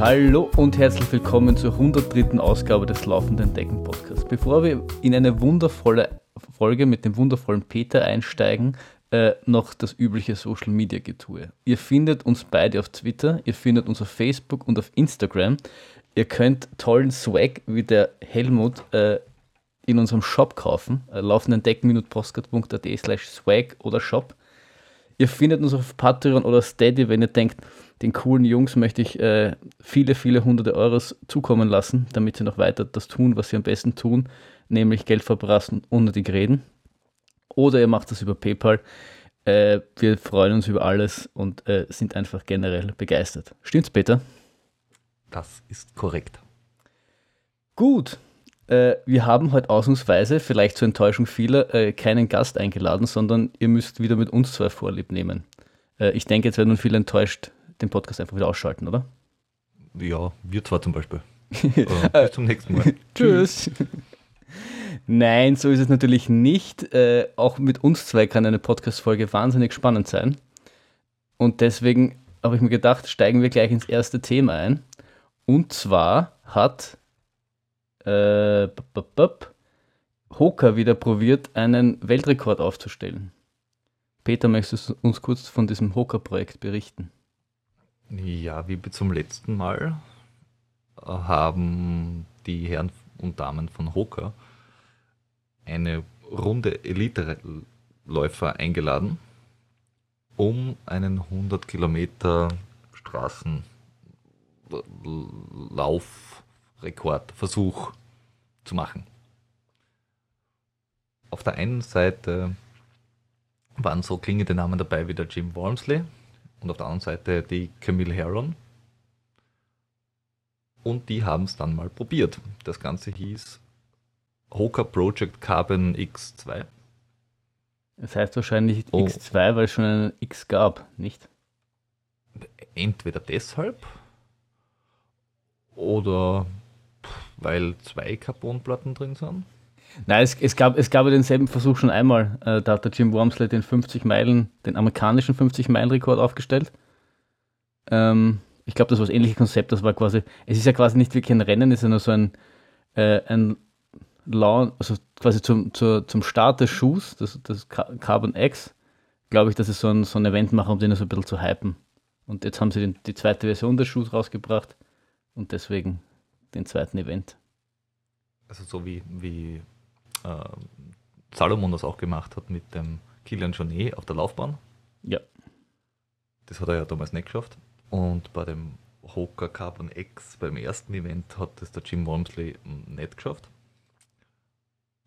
Hallo und herzlich willkommen zur 103. Ausgabe des Laufenden Decken Podcasts. Bevor wir in eine wundervolle Folge mit dem wundervollen Peter einsteigen, äh, noch das übliche Social Media Getue. Ihr findet uns beide auf Twitter, ihr findet uns auf Facebook und auf Instagram. Ihr könnt tollen Swag wie der Helmut äh, in unserem Shop kaufen, äh, laufendendecken-postcard.at slash swag oder shop. Ihr findet uns auf Patreon oder Steady, wenn ihr denkt, den coolen Jungs möchte ich äh, viele, viele hunderte Euros zukommen lassen, damit sie noch weiter das tun, was sie am besten tun, nämlich Geld verbrassen ohne die reden. Oder ihr macht das über PayPal. Äh, wir freuen uns über alles und äh, sind einfach generell begeistert. Stimmt's, Peter? Das ist korrekt. Gut. Äh, wir haben heute ausnahmsweise, vielleicht zur Enttäuschung vieler, äh, keinen Gast eingeladen, sondern ihr müsst wieder mit uns zwei Vorlieb nehmen. Äh, ich denke, jetzt werden nun viele enttäuscht den Podcast einfach wieder ausschalten, oder? Ja, wir zwar zum Beispiel. bis zum nächsten Mal. Tschüss. Nein, so ist es natürlich nicht. Äh, auch mit uns zwei kann eine Podcast-Folge wahnsinnig spannend sein. Und deswegen habe ich mir gedacht, steigen wir gleich ins erste Thema ein. Und zwar hat äh, Hoka wieder probiert, einen Weltrekord aufzustellen. Peter, möchtest du uns kurz von diesem Hoka-Projekt berichten? Ja, wie zum letzten Mal äh, haben die Herren und Damen von Hoka eine Runde Elite-Läufer eingeladen, um einen 100 Kilometer Straßenlaufrekordversuch zu machen. Auf der einen Seite waren so klingende Namen dabei wie der Jim Walmsley, und auf der anderen Seite die Camille Heron. Und die haben es dann mal probiert. Das Ganze hieß Hoka Project Carbon X2. Das heißt wahrscheinlich oh. X2, weil es schon einen X gab, nicht? Entweder deshalb oder weil zwei Carbonplatten drin sind. Nein, es, es, gab, es gab ja denselben Versuch schon einmal. Äh, da hat der Jim Wormsley den 50 Meilen, den amerikanischen 50 Meilen Rekord aufgestellt. Ähm, ich glaube, das war das ähnliche Konzept. Das war quasi, es ist ja quasi nicht wirklich ein Rennen, es ist ja nur so ein, äh, ein Lawn, also quasi zum, zur, zum Start des Schuhs, das, das Carbon X, glaube ich, dass sie so ein, so ein Event machen, um den so ein bisschen zu hypen. Und jetzt haben sie den, die zweite Version des Schuhs rausgebracht und deswegen den zweiten Event. Also so wie, wie äh, Salomon das auch gemacht hat mit dem Kilian Jornet auf der Laufbahn. Ja. Das hat er ja damals nicht geschafft. Und bei dem Hoka Carbon X beim ersten Event hat es der Jim Wormsley nicht geschafft.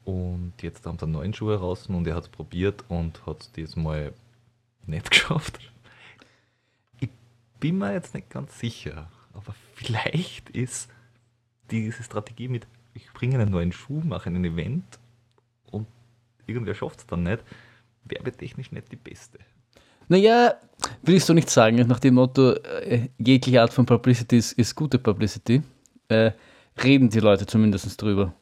Und jetzt haben sie einen neuen Schuh heraus und er hat es probiert und hat es diesmal nicht geschafft. Ich bin mir jetzt nicht ganz sicher, aber vielleicht ist diese Strategie mit, ich bringe einen neuen Schuh, mache ein Event irgendwer schafft es dann nicht, werbetechnisch nicht die beste. Naja, will ich so nicht sagen. Nach dem Motto, äh, jegliche Art von Publicity ist, ist gute Publicity, äh, reden die Leute zumindest drüber.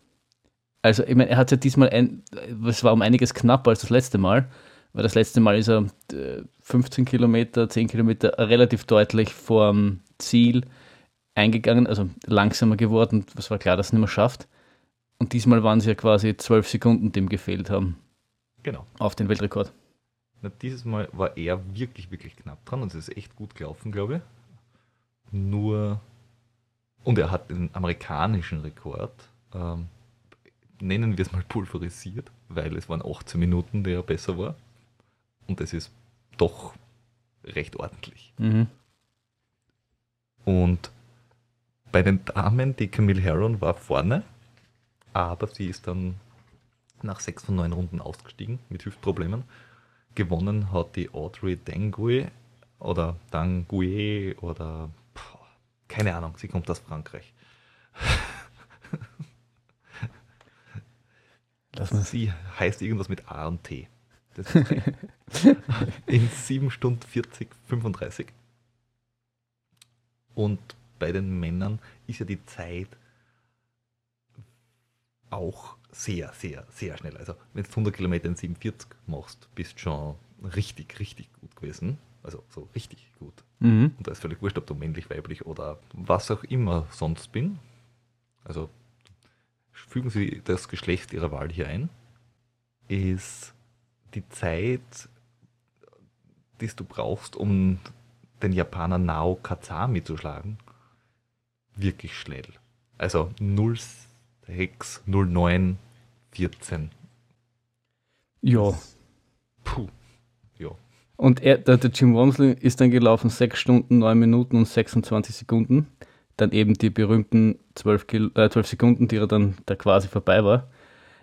Also, ich meine, er hat ja diesmal, ein, es war um einiges knapper als das letzte Mal, weil das letzte Mal ist er äh, 15 Kilometer, 10 Kilometer relativ deutlich vorm Ziel eingegangen, also langsamer geworden. Es war klar, dass er es nicht mehr schafft. Und diesmal waren es ja quasi zwölf Sekunden, die ihm gefehlt haben. Genau. Auf den Weltrekord. Na, dieses Mal war er wirklich, wirklich knapp dran und es ist echt gut gelaufen, glaube ich. Nur, und er hat den amerikanischen Rekord, ähm, nennen wir es mal pulverisiert, weil es waren 18 Minuten, der besser war. Und das ist doch recht ordentlich. Mhm. Und bei den Damen, die Camille Heron war vorne aber sie ist dann nach sechs von neun Runden ausgestiegen mit Hüftproblemen. Gewonnen hat die Audrey Dangui oder Dangui oder pff, keine Ahnung, sie kommt aus Frankreich. sie heißt irgendwas mit A und T. in 7 Stunden 40, 35. Und bei den Männern ist ja die Zeit auch sehr, sehr, sehr schnell. Also wenn du 100 Kilometer in 47 machst, bist du schon richtig, richtig gut gewesen. Also so richtig gut. Mhm. Und da ist völlig wurscht, ob du männlich, weiblich oder was auch immer sonst bin. Also fügen Sie das Geschlecht Ihrer Wahl hier ein. Ist die Zeit, die du brauchst, um den Japaner Nao Kazami zu schlagen, wirklich schnell. Also 06, 09, 14. Ja. Puh. Ja. Und er, der, der Jim Wormsley ist dann gelaufen 6 Stunden, 9 Minuten und 26 Sekunden. Dann eben die berühmten 12, Kil äh, 12 Sekunden, die er dann da quasi vorbei war.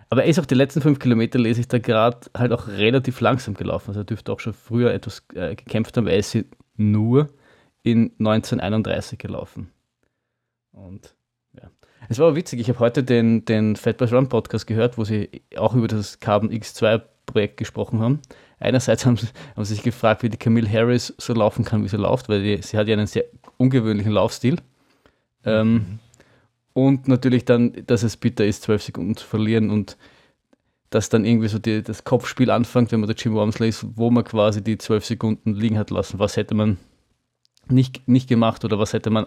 Aber er ist auch die letzten 5 Kilometer, lese ich da gerade, halt auch relativ langsam gelaufen. Also er dürfte auch schon früher etwas äh, gekämpft haben. Er ist nur in 1931 gelaufen. Und. Es war aber witzig, ich habe heute den, den Fat Boys Run Podcast gehört, wo sie auch über das Carbon X2 Projekt gesprochen haben. Einerseits haben sie, haben sie sich gefragt, wie die Camille Harris so laufen kann, wie sie läuft, weil die, sie hat ja einen sehr ungewöhnlichen Laufstil. Ähm, und natürlich dann, dass es bitter ist, zwölf Sekunden zu verlieren und dass dann irgendwie so die, das Kopfspiel anfängt, wenn man der Jim Wormsley ist, wo man quasi die zwölf Sekunden liegen hat lassen. Was hätte man nicht, nicht gemacht oder was hätte man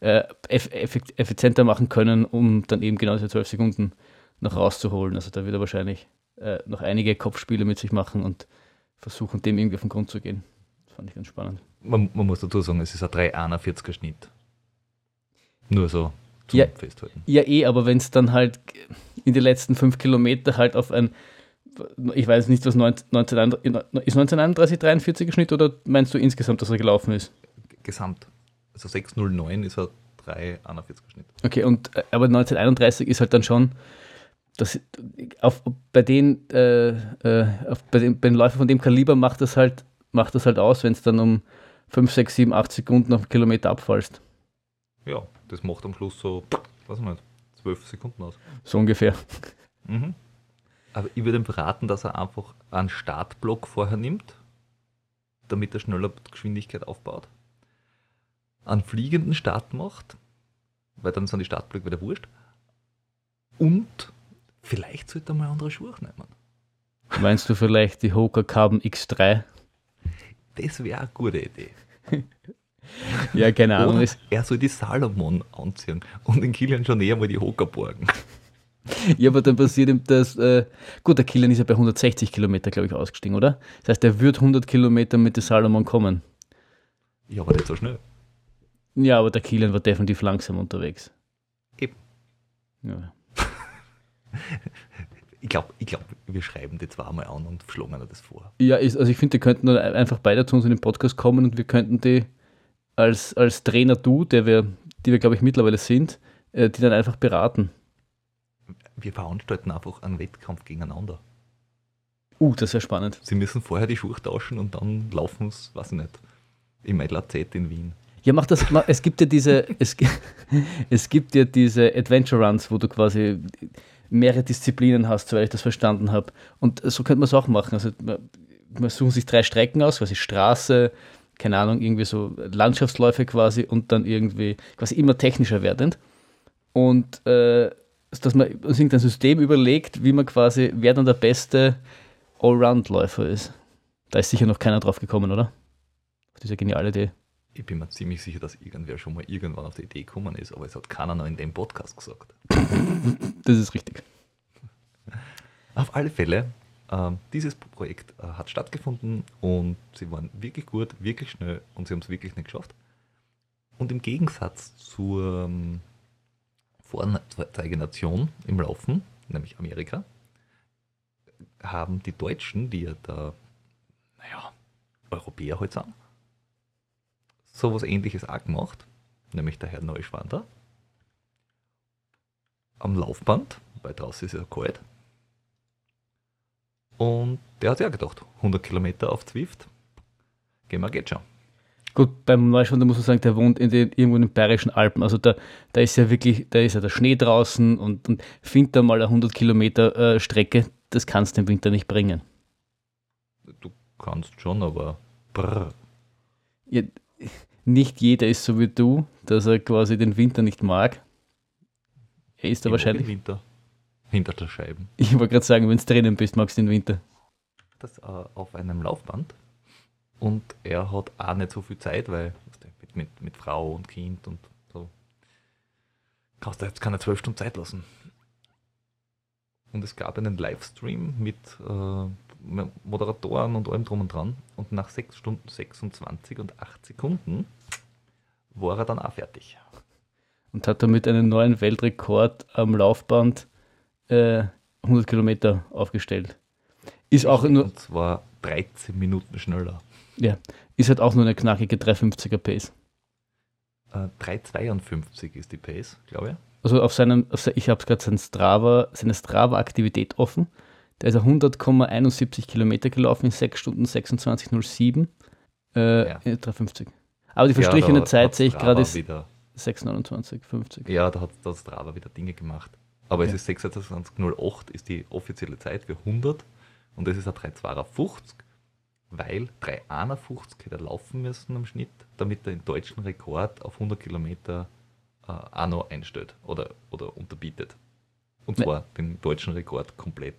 äh, eff effizienter machen können, um dann eben genau diese zwölf Sekunden noch rauszuholen. Also da wird er wahrscheinlich äh, noch einige Kopfspiele mit sich machen und versuchen, dem irgendwie auf den Grund zu gehen. Das fand ich ganz spannend. Man, man muss dazu sagen, es ist ein 341er Schnitt. Nur so zum Ja. Festhalten. Ja, eh, aber wenn es dann halt in die letzten fünf Kilometer halt auf ein, ich weiß nicht, was 19, 1931 ist 1931 43 Schnitt oder meinst du insgesamt, dass er gelaufen ist? Gesamt. Also 609 ist ein 341er Schnitt. Okay, und äh, aber 1931 ist halt dann schon, das, auf, bei, den, äh, äh, auf, bei, den, bei den Läufern von dem Kaliber macht das halt, macht das halt aus, wenn es dann um 5, 6, 7, 8 Sekunden auf einen Kilometer abfallst. Ja, das macht am Schluss so, weiß ich nicht, 12 Sekunden aus. So ungefähr. Mhm. Aber ich würde ihm raten, dass er einfach einen Startblock vorher nimmt, damit er schneller Geschwindigkeit aufbaut. Einen fliegenden Start macht, weil dann sind die Startblöcke wieder wurscht. Und vielleicht sollte er mal andere Schuhe nehmen. Meinst du vielleicht die Hoka Carbon X3? Das wäre eine gute Idee. Ja, keine Ahnung. Oder Ist, er soll die Salomon anziehen und den Kilian schon eher mal die Hocker borgen. ja, aber dann passiert ihm das. Äh, gut, der Kilian ist ja bei 160 Kilometer, glaube ich, ausgestiegen, oder? Das heißt, er wird 100 Kilometer mit der Salomon kommen. Ja, aber nicht so schnell. Ja, aber der Kilian war definitiv langsam unterwegs. Eben. Ja. Ich glaube, ich glaub, wir schreiben die zweimal an und schlagen das vor. Ja, ist, also ich finde, die könnten dann einfach beide zu uns in den Podcast kommen und wir könnten die als, als Trainer du, der wir, die wir, glaube ich, mittlerweile sind, äh, die dann einfach beraten. Wir veranstalten einfach einen Wettkampf gegeneinander. Uh, das wäre spannend. Sie müssen vorher die Schuhe tauschen und dann laufen sie, weiß ich nicht, im LAZ in Wien. Ja, mach das. Es gibt ja diese, es, es gibt ja diese Adventure Runs, wo du quasi mehrere Disziplinen hast, soweit ich das verstanden habe. Und so könnte man es auch machen. Also man, man suchen sich drei Strecken aus, quasi Straße, keine Ahnung, irgendwie so Landschaftsläufe quasi und dann irgendwie quasi immer technischer werdend. Und äh, dass man uns irgendein System überlegt, wie man quasi, wer dann der beste Allround-Läufer ist. Da ist sicher noch keiner drauf gekommen, oder? Auf diese geniale Idee. Ich bin mir ziemlich sicher, dass irgendwer schon mal irgendwann auf die Idee gekommen ist, aber es hat keiner noch in dem Podcast gesagt. Das ist richtig. Auf alle Fälle, ähm, dieses Projekt äh, hat stattgefunden und sie waren wirklich gut, wirklich schnell und sie haben es wirklich nicht geschafft. Und im Gegensatz zur ähm, Vorzeigenation im Laufen, nämlich Amerika, haben die Deutschen, die ja da, naja, Europäer halt sind, sowas ähnliches auch gemacht, nämlich der Herr Neuschwander. Am Laufband, weil draußen ist ja kalt. Und der hat sich auch gedacht, 100 Kilometer auf Zwift, gehen wir, geht schon. Gut, beim Neuschwander muss man sagen, der wohnt in den, irgendwo in den Bayerischen Alpen. Also da, da ist ja wirklich, da ist ja der Schnee draußen und, und findet da mal eine 100 Kilometer äh, Strecke, das kannst du im Winter nicht bringen. Du kannst schon, aber brr. Ja, nicht jeder ist so wie du, dass er quasi den Winter nicht mag. Er ist da wahrscheinlich. Winter hinter der Scheiben. Ich wollte gerade sagen, wenn du drinnen bist, magst du den Winter. Das äh, auf einem Laufband Und er hat auch nicht so viel Zeit, weil mit, mit, mit Frau und Kind und so kannst du jetzt keine zwölf Stunden Zeit lassen. Und es gab einen Livestream mit äh, Moderatoren und allem drum und dran. Und nach 6 Stunden 26 und 8 Sekunden war er dann auch fertig. Und hat damit einen neuen Weltrekord am Laufband äh, 100 Kilometer aufgestellt. Ist auch nur. Und zwar 13 Minuten schneller. Ja, ist halt auch nur eine knackige 350er Pace. Äh, 3,52 ist die Pace, glaube ich. Also auf seinem, auf ich habe gerade sein Strava, seine Strava-Aktivität offen. Da ist er 100,71 Kilometer gelaufen in 6 Stunden 26,07. Äh, Ja. in 350. Aber die verstrichene Ja, Zeit sehe ich gerade ist Wieder, 6,29, 50. ja, da hat das Strava wieder Dinge gemacht. Aber Ja. es ist 26,08 ist die offizielle Zeit für 100 und das ist ein 3,52, weil 3,51 hätte er laufen müssen am Schnitt, damit er den deutschen Rekord auf 100 Kilometer äh, auch noch einstellt oder, oder unterbietet. Und zwar den deutschen Rekord komplett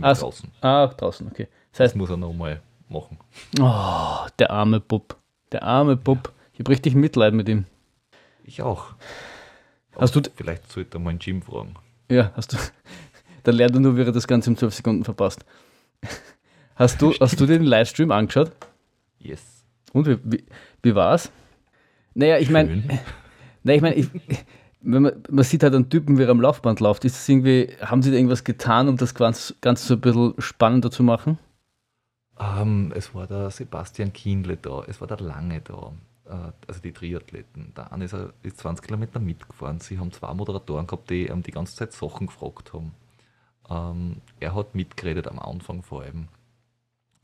Ah, draußen. Ah, draußen, okay. Das Das heißt, muss er nochmal machen. oh, der arme Bub. Der arme Bub. Ich habe richtig Mitleid mit ihm. Ich auch. Hast du- Vielleicht sollte er mal einen Gym fragen. Ja, hast du. Dann lernt er nur, wie er das Ganze in 12 Sekunden verpasst. Hast du, hast du den Livestream angeschaut? Yes. Und wie, wie, wie war's? Naja, ich meine, Schön. na, ich meine, ich, wenn man, man sieht halt einen Typen, wie er am Laufband läuft. Ist das irgendwie, haben sie da irgendwas getan, um das Ganze, Ganze so ein bisschen spannender zu machen? Ähm, es war der Sebastian Kienle da, es war der Lange da, äh, also die Triathleten. Der eine ist, er- ist 20 Kilometer mitgefahren. Sie haben zwei Moderatoren gehabt, die ähm, die ganze Zeit Sachen gefragt haben. Ähm, er hat mitgeredet am Anfang vor allem.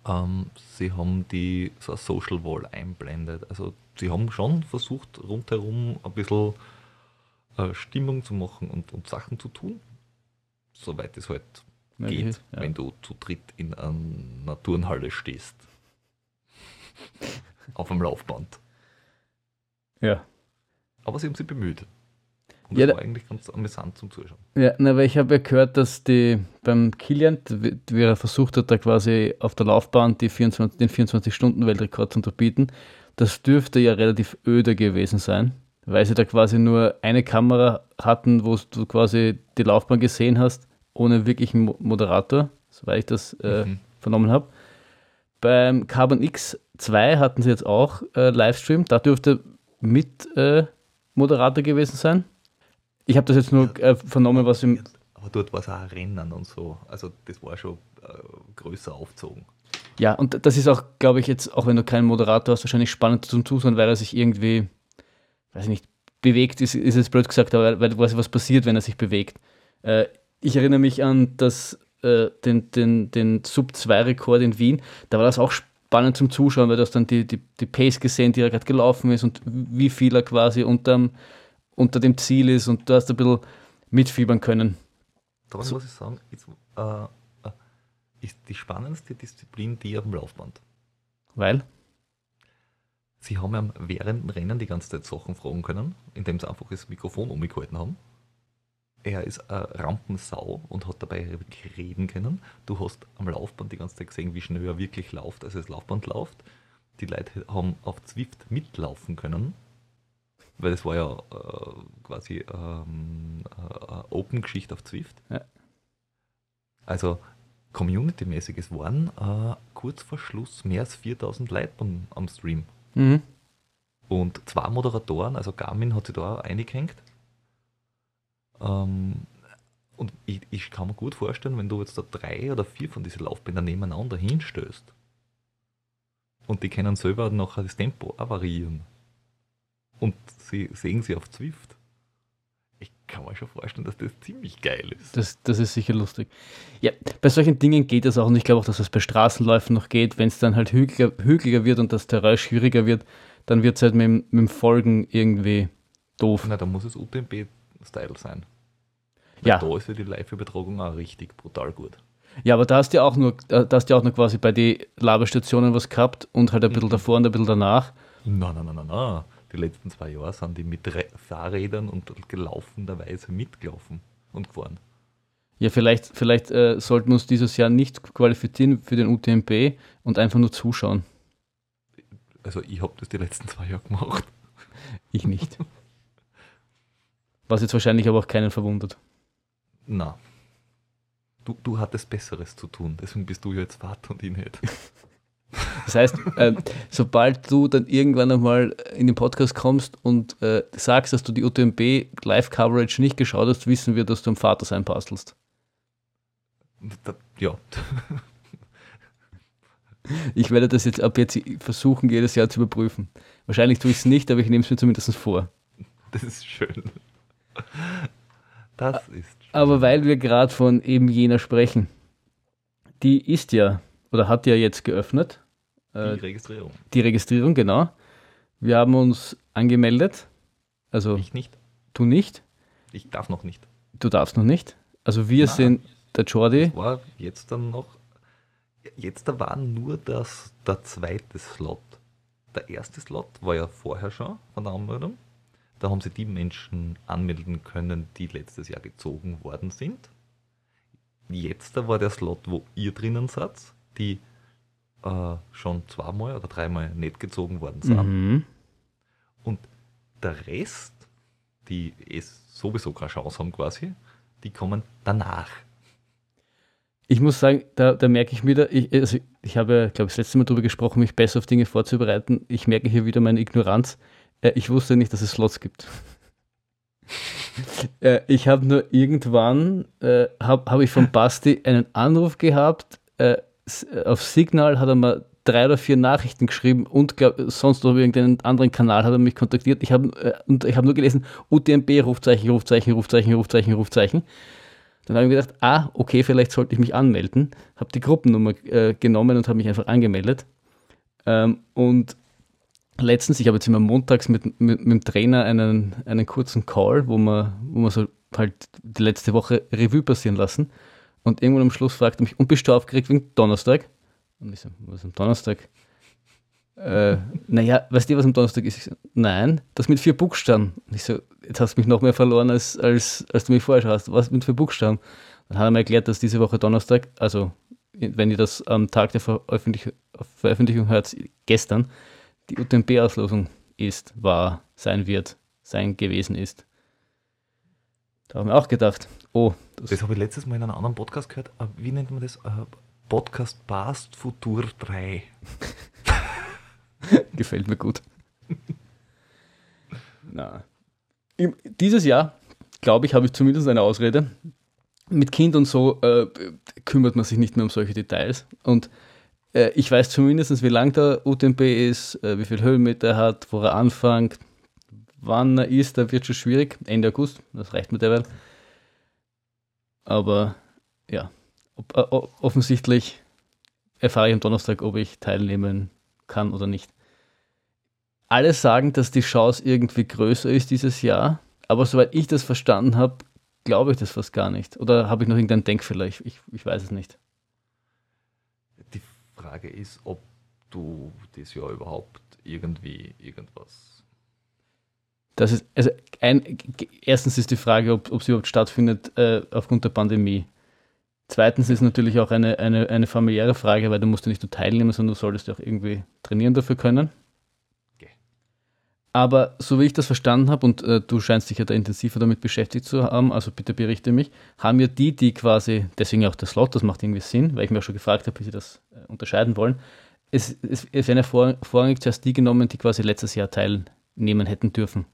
Ähm, sie haben die so eine Social Wall einblendet. Also sie haben schon versucht, rundherum ein bisschen äh, Stimmung zu machen und, und Sachen zu tun. Soweit es halt Möglich geht, ja. wenn du zu dritt in einer Turnhalle stehst. Auf dem Laufband. Ja. Aber sie haben sich bemüht. Und Ja, das da- war eigentlich ganz amüsant zum Zuschauen. Ja, na, weil ich habe ja gehört, dass die beim Kilian, wie wie er versucht hat, da quasi auf der Laufbahn die 24, den 24-Stunden-Weltrekord zu unterbieten, das dürfte ja relativ öde gewesen sein, weil sie da quasi nur eine Kamera hatten, wo du quasi die Laufbahn gesehen hast, ohne wirklichen Mo Moderator, soweit ich das äh, Mhm. vernommen habe. Beim Carbon X2 hatten sie jetzt auch äh, Livestream, da dürfte mit äh, Moderator gewesen sein. Ich habe das jetzt nur äh, vernommen, was im. Aber dort war es auch Rennen und so. Also das war schon äh, größer aufgezogen. Ja, und das ist auch, glaube ich, jetzt, auch wenn du keinen Moderator hast, wahrscheinlich spannend zum Zuschauen, weil er sich irgendwie, weiß ich nicht, bewegt, ist, ist es blöd gesagt, aber quasi was passiert, wenn er sich bewegt. Äh, ich erinnere mich an das, äh, den, den, den Sub-2-Rekord in Wien, da war das auch spannend zum Zuschauen, weil du hast dann die, die, die Pace gesehen, die er gerade gelaufen ist und wie viel er quasi unterm, unter dem Ziel ist und du hast ein bisschen mitfiebern können. Darum So- muss ich sagen, ist, äh, äh, ist die spannendste Disziplin die auf dem Laufband. Weil? Sie haben ihm während dem Rennen die ganze Zeit Sachen fragen können, indem sie einfach das Mikrofon umgehalten haben. Er ist eine Rampensau und hat dabei reden können. Du hast am Laufband die ganze Zeit gesehen, wie schnell er wirklich läuft, also das Laufband läuft. Die Leute haben auf Zwift mitlaufen können, weil das war ja äh, quasi ähm, äh, eine Open-Geschichte auf Zwift. Ja. Also community-mäßig, es waren äh, kurz vor Schluss mehr als 4000 Leute am, am Stream. Mhm. Und zwei Moderatoren, also Garmin hat sich da eingehängt. Ähm, und ich, ich kann mir gut vorstellen, wenn du jetzt da drei oder vier von diesen Laufbändern nebeneinander hinstößt und die können selber nachher das Tempo auch variieren und sie sehen sie auf Zwift. Kann mir schon vorstellen, dass das ziemlich geil ist. Das, das ist sicher lustig. Ja, bei solchen Dingen geht das auch und ich glaube auch, dass es bei Straßenläufen noch geht. Wenn es dann halt hügeliger, hügeliger wird und das Terrain schwieriger wird, dann wird es halt mit, dem- mit dem Folgen irgendwie doof. Na, da muss es UTMB-Style sein. Weil Ja. Da ist ja die Live-Übertragung auch richtig brutal gut. Ja, aber da hast du ja auch nur, da hast du ja auch nur quasi bei den Labestationen was gehabt und halt ein bisschen Mhm. davor und ein bisschen danach. Na, na, na, na, na. Die letzten zwei Jahre sind die mit Re Fahrrädern und gelaufenerweise mitgelaufen und gefahren. Ja, vielleicht, vielleicht äh, sollten wir uns dieses Jahr nicht qualifizieren für den UTMB und einfach nur zuschauen. Also ich habe das die letzten zwei Jahre gemacht. Ich nicht. Was jetzt wahrscheinlich aber auch keinen verwundert. Na. Du, du hattest Besseres zu tun, deswegen bist du ja jetzt Vater und ich nicht. Das heißt, äh, sobald du dann irgendwann einmal in den Podcast kommst und äh, sagst, dass du die UTMB Live-Coverage nicht geschaut hast, wissen wir, dass du am Vater sein bastelst. Ja. Ich werde das jetzt ab jetzt versuchen, jedes Jahr zu überprüfen. Wahrscheinlich tue ich es nicht, aber ich nehme es mir zumindest vor. Das ist schön. Das ist schön. Aber weil wir gerade von eben jener sprechen, die ist ja oder hat ja jetzt geöffnet. Die Äh, Registrierung. die Registrierung, genau. Wir haben uns angemeldet. Also Ich nicht. du nicht, Ich darf noch nicht. du darfst noch nicht. Also wir Na. sind der Jordi. War jetzt dann noch. Jetzt da war nur das, der zweite Slot. Der erste Slot war ja vorher schon von der Anmeldung. Da haben sie die Menschen anmelden können, die letztes Jahr gezogen worden sind. Jetzt da war der Slot, wo ihr drinnen seid, die äh, schon zweimal oder dreimal nicht gezogen worden sind. Mhm. Und der Rest, die es sowieso keine Chance haben quasi, die kommen danach. Ich muss sagen, da, da merke ich wieder, ich, also ich habe, glaube ich, das letzte Mal darüber gesprochen, mich besser auf Dinge vorzubereiten. Ich merke hier wieder meine Ignoranz. Äh, ich wusste nicht, dass es Slots gibt. äh, ich habe nur irgendwann, äh, habe hab ich von Basti einen Anruf gehabt. Äh, auf Signal hat er mir drei oder vier Nachrichten geschrieben und glaub, sonst auf irgendeinen anderen Kanal hat er mich kontaktiert. Ich habe äh, und nur gelesen, UTMB, Rufzeichen, Rufzeichen, Rufzeichen, Rufzeichen, Rufzeichen. Dann habe ich mir gedacht, ah, okay, vielleicht sollte ich mich anmelden. Habe die Gruppennummer äh, genommen und habe mich einfach angemeldet. Ähm, und letztens, ich habe jetzt immer montags mit, mit, mit dem Trainer einen, einen kurzen Call, wo wir, wo wir so halt die letzte Woche Revue passieren lassen. Und irgendwann am Schluss fragte er mich, und bist du aufgeregt wegen Donnerstag? Und ich so, was ist am Donnerstag? Äh, naja, weißt du, was am Donnerstag ist? Ich so, nein, das mit vier Buchstaben. Und ich so, jetzt hast du mich noch mehr verloren, als, als, als du mich vorher schon hast. Was mit vier Buchstaben? Dann hat er mir erklärt, dass diese Woche Donnerstag, also wenn ihr das am Tag der Veröffentlich Veröffentlichung hört, gestern, die UTMB-Auslosung ist, war, sein wird, sein gewesen ist. Da haben wir auch gedacht, oh, das, Das habe ich letztes Mal in einem anderen Podcast gehört. Äh, Wie nennt man das? Äh, Podcast Past Futur 3. gefällt mir gut. Na. Dieses Jahr, glaube ich, habe ich zumindest eine Ausrede. Mit Kind und so äh, kümmert man sich nicht mehr um solche Details. Und äh, ich weiß zumindest, wie lang der UTMB ist, äh, wie viel Höhenmeter er hat, wo er anfängt, wann er ist. Da wird schon schwierig. Ende August, das reicht mir derweil. Aber ja, ob, äh, offensichtlich erfahre ich am Donnerstag, ob ich teilnehmen kann oder nicht. Alle sagen, dass die Chance irgendwie größer ist dieses Jahr, aber soweit ich das verstanden habe, glaube ich das fast gar nicht. Oder habe ich noch irgendeinen Denkfehler? Ich, ich, ich weiß es nicht. Die Frage ist, ob du das Jahr überhaupt irgendwie irgendwas. Das ist, also ein, erstens ist die Frage, ob, ob sie überhaupt stattfindet äh, aufgrund der Pandemie. Zweitens ist natürlich auch eine, eine, eine familiäre Frage, weil du musst ja nicht nur teilnehmen, sondern du solltest ja auch irgendwie trainieren dafür können. Okay. Aber so wie ich das verstanden habe, und äh, du scheinst dich ja da intensiver damit beschäftigt zu haben, also bitte berichte mich, haben ja die, die quasi, deswegen auch der Slot, das macht irgendwie Sinn, weil ich mir auch schon gefragt habe, wie sie das äh, unterscheiden wollen. Es, es, es werden ja vor, vorrangig zuerst die genommen, die quasi letztes Jahr teilnehmen hätten dürfen.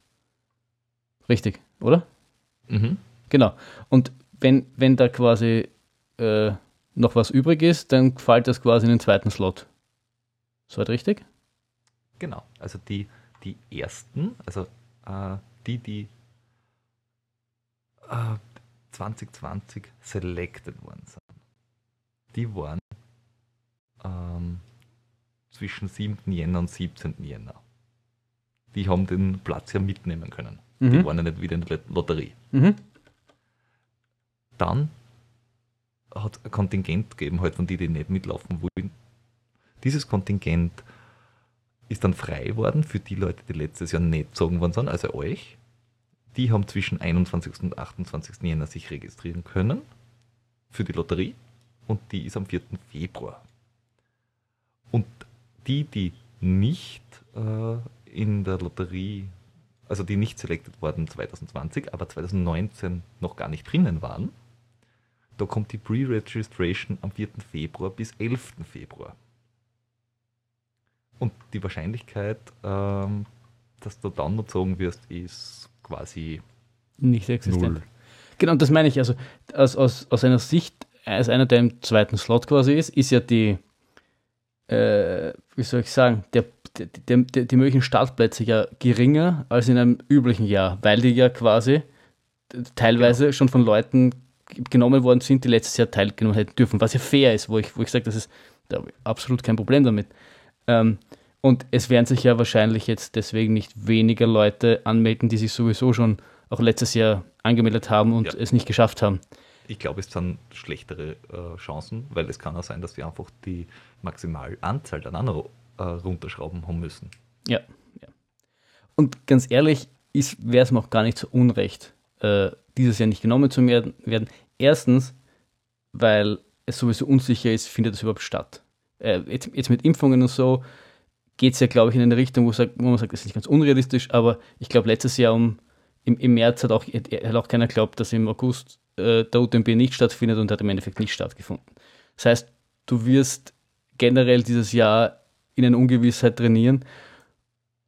Richtig, oder? Mhm. Genau. Und wenn, wenn da quasi äh, noch was übrig ist, dann fällt das quasi in den zweiten Slot. Soweit richtig? Genau. Also die, die ersten, also äh, die, die äh, 2020 selected worden sind, die waren ähm, zwischen 7. Jänner und 17. Jänner. Die haben den Platz ja mitnehmen können. Die Mhm. waren ja nicht wieder in der Lotterie. Mhm. Dann hat es ein Kontingent gegeben, halt von die, die nicht mitlaufen wollen. Dieses Kontingent ist dann frei worden für die Leute, die letztes Jahr nicht gezogen worden sind, also euch. Die haben zwischen 21. und 28. Jänner sich registrieren können für die Lotterie und die ist am 4. Februar. Und die, die nicht äh, in der Lotterie, also die nicht selected wurden 2020, aber 2019 noch gar nicht drinnen waren. Da kommt die Pre-Registration am 4. Februar bis 11. Februar. Und die Wahrscheinlichkeit, ähm, dass du dann gezogen wirst, ist quasi Nicht existent. Null. Genau, das meine ich. Also aus, aus, aus einer Sicht, als einer, der im zweiten Slot quasi ist, ist ja die, äh, wie soll ich sagen, der, der, der, die möglichen Startplätze ja geringer als in einem üblichen Jahr, weil die ja quasi teilweise schon von Leuten genommen worden sind, die letztes Jahr teilgenommen hätten dürfen, was ja fair ist, wo ich, wo ich sage, das ist da absolut kein Problem damit. Ähm, und es werden sich ja wahrscheinlich jetzt deswegen nicht weniger Leute anmelden, die sich sowieso schon auch letztes Jahr angemeldet haben und Ja. es nicht geschafft haben. Ich glaube, es sind schlechtere äh, Chancen, weil es kann auch sein, dass wir einfach die Maximalanzahl auch noch äh, runterschrauben haben müssen. Ja, ja. Und ganz ehrlich, wäre es mir auch gar nicht so unrecht, äh, dieses Jahr nicht genommen zu werden. Erstens, weil es sowieso unsicher ist, findet das überhaupt statt. Äh, jetzt, jetzt mit Impfungen und so geht es ja, glaube ich, in eine Richtung, wo, sagt, wo man sagt, das ist nicht ganz unrealistisch, aber ich glaube, letztes Jahr um, im, im März hat auch, hat auch keiner geglaubt, dass im August äh, der UTMB nicht stattfindet und hat im Endeffekt nicht stattgefunden. Das heißt, du wirst generell dieses Jahr in einer Ungewissheit trainieren,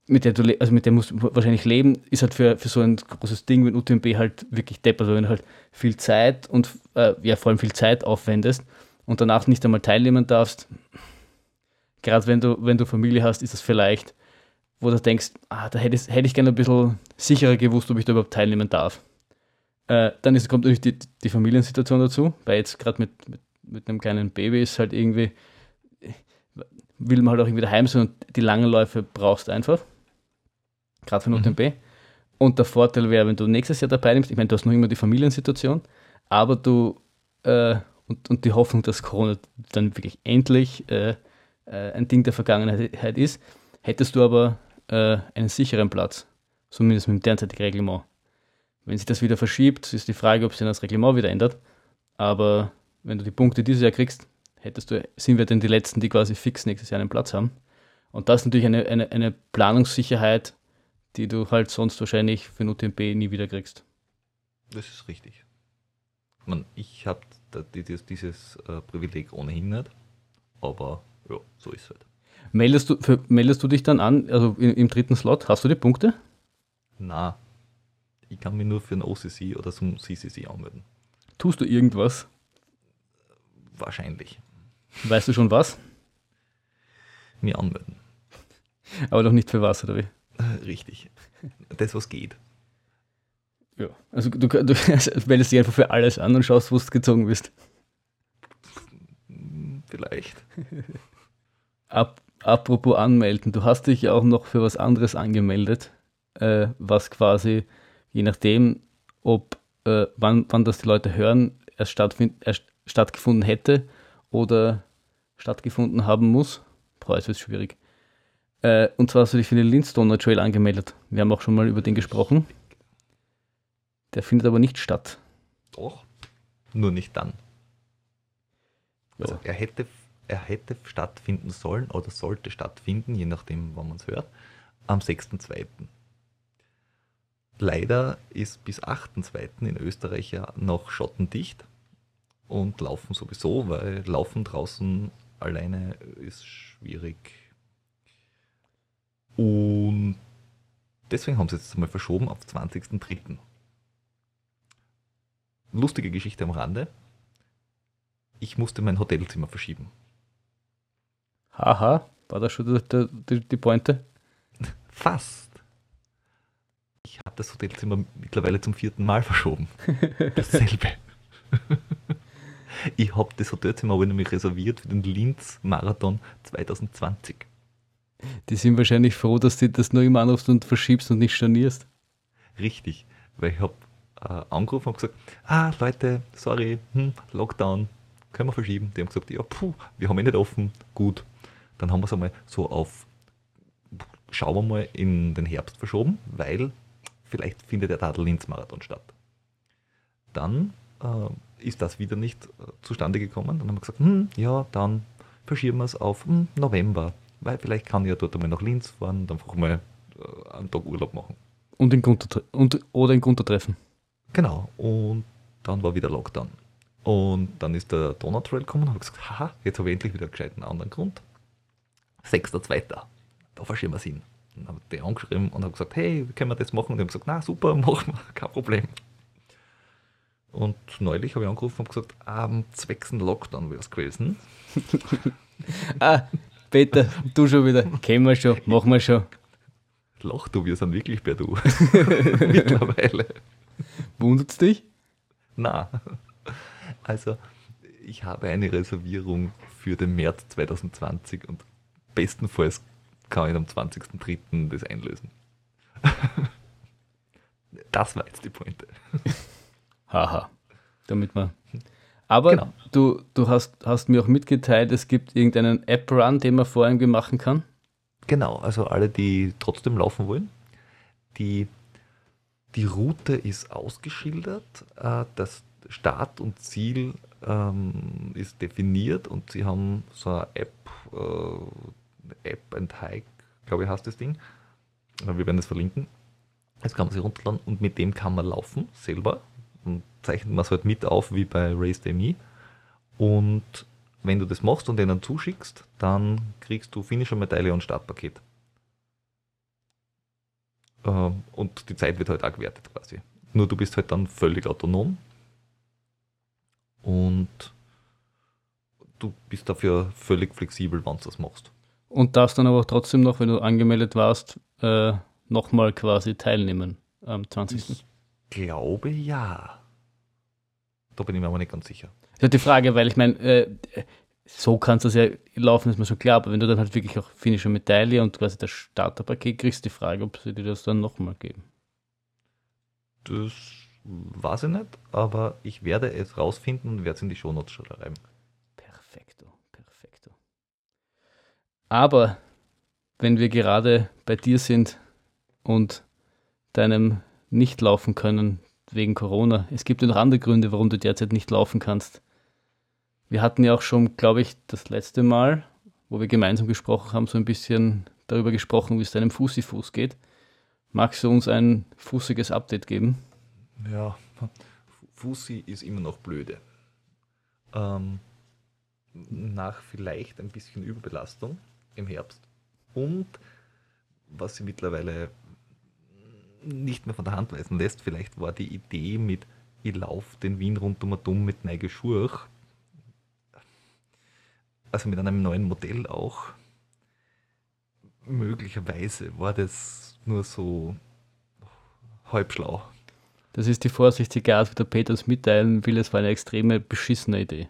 mit der du, also mit der musst du wahrscheinlich leben, ist halt für, für so ein großes Ding wie ein UTMB halt wirklich deppert, wenn du halt viel Zeit und äh, ja, vor allem viel Zeit aufwendest und danach nicht einmal teilnehmen darfst, gerade wenn du, wenn du Familie hast, ist das vielleicht, wo du denkst, ah, da hätte ich, hätte ich gerne ein bisschen sicherer gewusst, ob ich da überhaupt teilnehmen darf. Äh, dann ist, kommt natürlich die, die Familiensituation dazu, weil jetzt gerade mit, mit, mit einem kleinen Baby ist halt irgendwie, will man halt auch irgendwie daheim sein und die langen Läufe brauchst du einfach. Gerade für den Mhm. UTMB. Und der Vorteil wäre, wenn du nächstes Jahr dabei nimmst, ich meine, du hast noch immer die Familiensituation, aber du äh, und, und die Hoffnung, dass Corona dann wirklich endlich äh, äh, ein Ding der Vergangenheit ist, hättest du aber äh, einen sicheren Platz, zumindest mit dem derzeitigen Reglement. Wenn sich das wieder verschiebt, ist die Frage, ob sich das Reglement wieder ändert. Aber wenn du die Punkte dieses Jahr kriegst, hättest du, sind wir denn die Letzten, die quasi fix nächstes Jahr einen Platz haben. Und das ist natürlich eine, eine, eine Planungssicherheit, die du halt sonst wahrscheinlich für den UTMB nie wieder kriegst. Das ist richtig. Man, ich habe dieses, dieses äh, Privileg ohnehin nicht, aber ja, so ist es halt. Meldest du, für, meldest du dich dann an, also im, im dritten Slot, hast du die Punkte? Na, ich kann mich nur für ein OCC oder zum CCC anmelden. Tust du irgendwas? Wahrscheinlich. Weißt du schon was? Mir anmelden. Aber noch nicht für was, oder wie? Äh, richtig. Das, was geht. Ja. Also du, du meldest dich einfach für alles an und schaust, wo du gezogen bist. Vielleicht. Ap apropos anmelden, du hast dich ja auch noch für was anderes angemeldet, äh, was quasi, je nachdem, ob äh, wann, wann das die Leute hören, erst, stattfind, erst stattgefunden hätte oder stattgefunden haben muss. Boah, jetzt wird schwierig. Äh, und zwar hast du dich für den Lindstoner Trail angemeldet. Wir haben auch schon mal über den gesprochen. Der findet aber nicht statt. Doch. Nur nicht dann. Ja. Also er hätte, er hätte stattfinden sollen oder sollte stattfinden, je nachdem, wann man es hört, am 6.2. Leider ist bis 8.2. in Österreich ja noch schottendicht und laufen sowieso, weil laufen draußen alleine ist schwierig. Und deswegen haben sie es jetzt mal verschoben auf 20.3. Lustige Geschichte am Rande. Ich musste mein Hotelzimmer verschieben. Haha, war das schon die, die, die Pointe? Fast. Ich habe das Hotelzimmer mittlerweile zum vierten Mal verschoben. Dasselbe. Ich habe das Hotelzimmer aber nämlich reserviert für den Linz-Marathon 2020. Die sind wahrscheinlich froh, dass du das nur immer anrufst und verschiebst und nicht stornierst. Richtig, weil ich habe äh, angerufen und gesagt, ah Leute, sorry, hm, Lockdown, können wir verschieben. Die haben gesagt, ja, puh, wir haben eh nicht offen, gut. Dann haben wir es einmal so auf, schauen wir mal, in den Herbst verschoben, weil vielleicht findet der Tadel-Linz-Marathon statt. Dann äh, ist das wieder nicht äh, zustande gekommen. Dann haben wir gesagt, hm, ja, dann verschieben wir es auf hm, November. weil vielleicht kann ich ja dort einmal nach Linz fahren und einfach mal äh, einen Tag Urlaub machen. Und in Gunter, und, oder in Gunter treffen. Genau. Und dann war wieder Lockdown. Und dann ist der Donautrail gekommen und habe gesagt, haha, jetzt habe ich endlich wieder einen gescheiten anderen Grund. 6.2. Da verschieben wir es hin. Dann habe ich die angeschrieben und habe gesagt, hey, können wir das machen? Und die haben gesagt, na super, machen wir, kein Problem. Und neulich habe ich angerufen und gesagt, am zwecks Lockdown wäre es gewesen. ah, Peter, du schon wieder. Kennen wir schon, machen wir schon. Lach du, wir sind wirklich bei du. Mittlerweile. Wundert's dich? Na, also ich habe eine Reservierung für den März 2020 und bestenfalls kann ich am 20.03. das einlösen. Das war jetzt die Pointe. Haha. Damit man. Aber genau. du, du hast, hast mir auch mitgeteilt, es gibt irgendeinen App-Run, den man vor allem machen kann. Genau, also alle, die trotzdem laufen wollen. Die, die Route ist ausgeschildert, äh, das Start und Ziel ähm, ist definiert und sie haben so eine App, äh, App and Hike, glaube ich, heißt das Ding. Wir werden das verlinken. Das kann man sich runterladen und mit dem kann man laufen, selber. Und zeichnet man es halt mit auf, wie bei Race Day Me. Und wenn du das machst und denen zuschickst, dann kriegst du Finisher-Medaille und Startpaket. Ähm, und die Zeit wird halt auch gewertet quasi. Nur du bist halt dann völlig autonom. Und du bist dafür völlig flexibel, wann du das machst. Und darfst dann aber trotzdem noch, wenn du angemeldet warst, äh, nochmal quasi teilnehmen am 20. Glaube ja. Da bin ich mir aber nicht ganz sicher. Das ist die Frage, weil ich meine, äh, so kannst du das ja laufen, ist mir schon klar, aber wenn du dann halt wirklich auch finnische Medaille und quasi das Starterpaket kriegst, die Frage, ob sie dir das dann nochmal geben. Das weiß ich nicht, aber ich werde es rausfinden und werde es in die Shownotes schreiben. Perfekto, perfekto. Aber wenn wir gerade bei dir sind und deinem nicht laufen können wegen Corona. Es gibt ja noch andere Gründe, warum du derzeit nicht laufen kannst. Wir hatten ja auch schon, glaube ich, das letzte Mal, wo wir gemeinsam gesprochen haben, so ein bisschen darüber gesprochen, wie es deinem Fußi-Fuß geht. Magst du uns ein fußiges Update geben? Ja, Fußi ist immer noch blöde. Ähm, nach vielleicht ein bisschen Überbelastung im Herbst und was sie mittlerweile nicht mehr von der Hand weisen lässt. Vielleicht war die Idee mit, ich laufe den Wien rund um dumm mit neige Schurch, also mit einem neuen Modell auch, möglicherweise war das nur so halb schlau. Das ist die vorsichtige Art, wie der Peter uns mitteilen will, es war eine extreme beschissene Idee.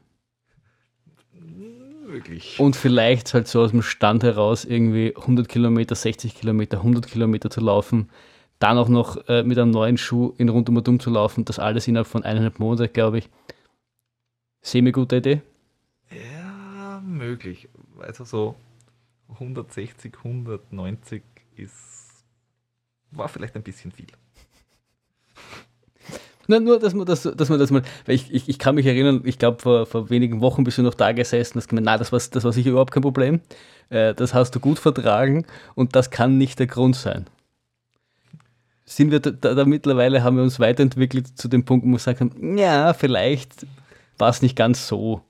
Möglich. Und vielleicht halt so aus dem Stand heraus irgendwie 100 Kilometer, 60 Kilometer, 100 Kilometer zu laufen, dann auch noch äh, mit einem neuen Schuh in rundum und um zu laufen, das alles innerhalb von eineinhalb Monaten, glaube ich. Semi-gute Idee? Ja, möglich. Also so 160, 190 ist, war vielleicht ein bisschen viel. Na, nur, dass man das, dass man das mal, weil ich, ich, ich kann mich erinnern, ich glaube, vor, vor wenigen Wochen bist du noch da gesessen, hast gemeint, nein, das war, das war sicher überhaupt kein Problem. Äh, das hast du gut vertragen und das kann nicht der Grund sein sind wir da, da, mittlerweile, haben wir uns weiterentwickelt zu dem Punkt, wo wir gesagt haben, ja, vielleicht war es nicht ganz so.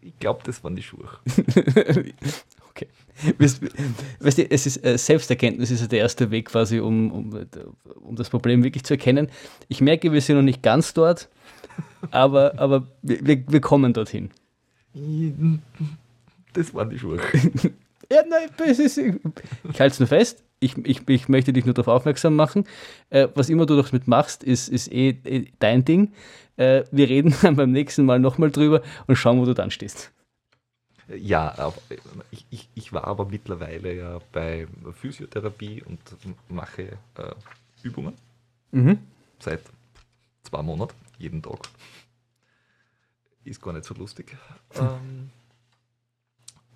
Ich glaube, das waren die Schuhe. okay. Weißt, weißt du, es ist, äh, Selbsterkenntnis ist ja der erste Weg quasi, um, um, um das Problem wirklich zu erkennen. Ich merke, wir sind noch nicht ganz dort, aber, aber wir, wir kommen dorthin. Das waren die Schuhe. ja, nein, ist, ich halte es nur fest ich, ich, ich möchte dich nur darauf aufmerksam machen. Äh, was immer du damit machst, ist, ist eh, eh dein Ding. Äh, wir reden dann beim nächsten Mal nochmal drüber und schauen, wo du dann stehst. Ja, ich, ich, ich war aber mittlerweile ja bei Physiotherapie und mache äh, Übungen. Mhm. Seit zwei Monaten, jeden Tag. Ist gar nicht so lustig. Ähm,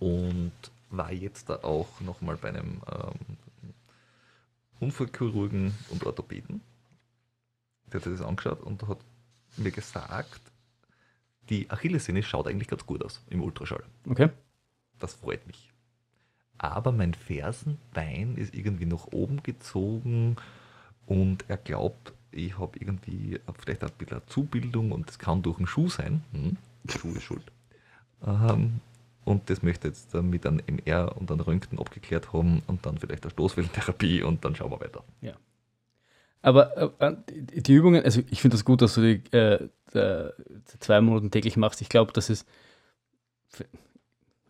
und war jetzt da auch nochmal bei einem ähm, Unfallchirurgen und Orthopäden. Der hat sich das angeschaut und hat mir gesagt, die Achillessehne schaut eigentlich ganz gut aus im Ultraschall. Okay. Das freut mich. aber mein Fersenbein ist irgendwie nach oben gezogen und er glaubt, ich habe irgendwie vielleicht ein bisschen eine Zubildung und das kann durch einen Schuh sein. Hm, Schuh ist schuld. Ähm, und das möchte jetzt mit einem MR und einem Röntgen abgeklärt haben und dann vielleicht eine Stoßwellentherapie und dann schauen wir weiter. Ja. Aber äh, die Übungen, also ich finde das gut, dass du die äh, zwei Minuten täglich machst. Ich glaube, das ist,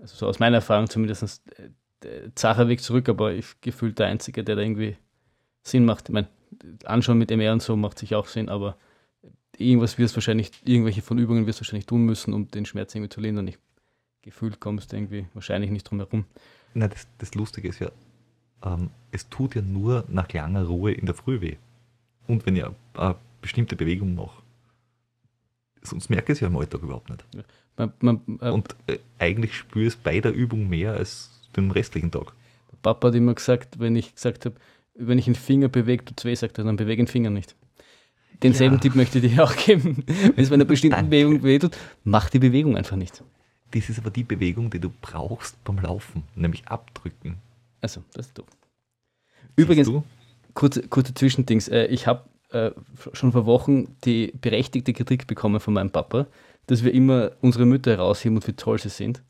also so aus meiner Erfahrung zumindest, äh, zacher Weg zurück, aber ich gefühlt der Einzige, der da irgendwie Sinn macht. Ich meine, anschauen mit MR und so macht sich auch Sinn, aber irgendwas wirst wahrscheinlich, irgendwelche von Übungen wirst du wahrscheinlich tun müssen, um den Schmerz irgendwie zu lindern. Ich gefühlt kommst du irgendwie wahrscheinlich nicht drum herum. Na, das, das Lustige ist ja, ähm, es tut ja nur nach langer Ruhe in der Früh weh. Und wenn ich eine bestimmte Bewegung mache. Sonst merke ich es ja im Alltag überhaupt nicht. Ja. Man, man, äh, Und äh, eigentlich spüre ich es bei der Übung mehr als den restlichen Tag. Papa hat immer gesagt, wenn ich gesagt habe, wenn ich einen Finger bewege, es weh, sagt er, dann bewege den Finger nicht. Denselben ja. Tipp möchte ich dir auch geben. Wenn es bei einer bestimmten Danke. Bewegung weh tut, mach die Bewegung einfach nicht. Das ist aber die Bewegung, die du brauchst beim Laufen, nämlich abdrücken. Also, das ist du. Übrigens, du? Kurze, kurze Zwischendings. Äh, ich habe äh, schon vor Wochen die berechtigte Kritik bekommen von meinem Papa, dass wir immer unsere Mütter herausheben und wie toll sie sind.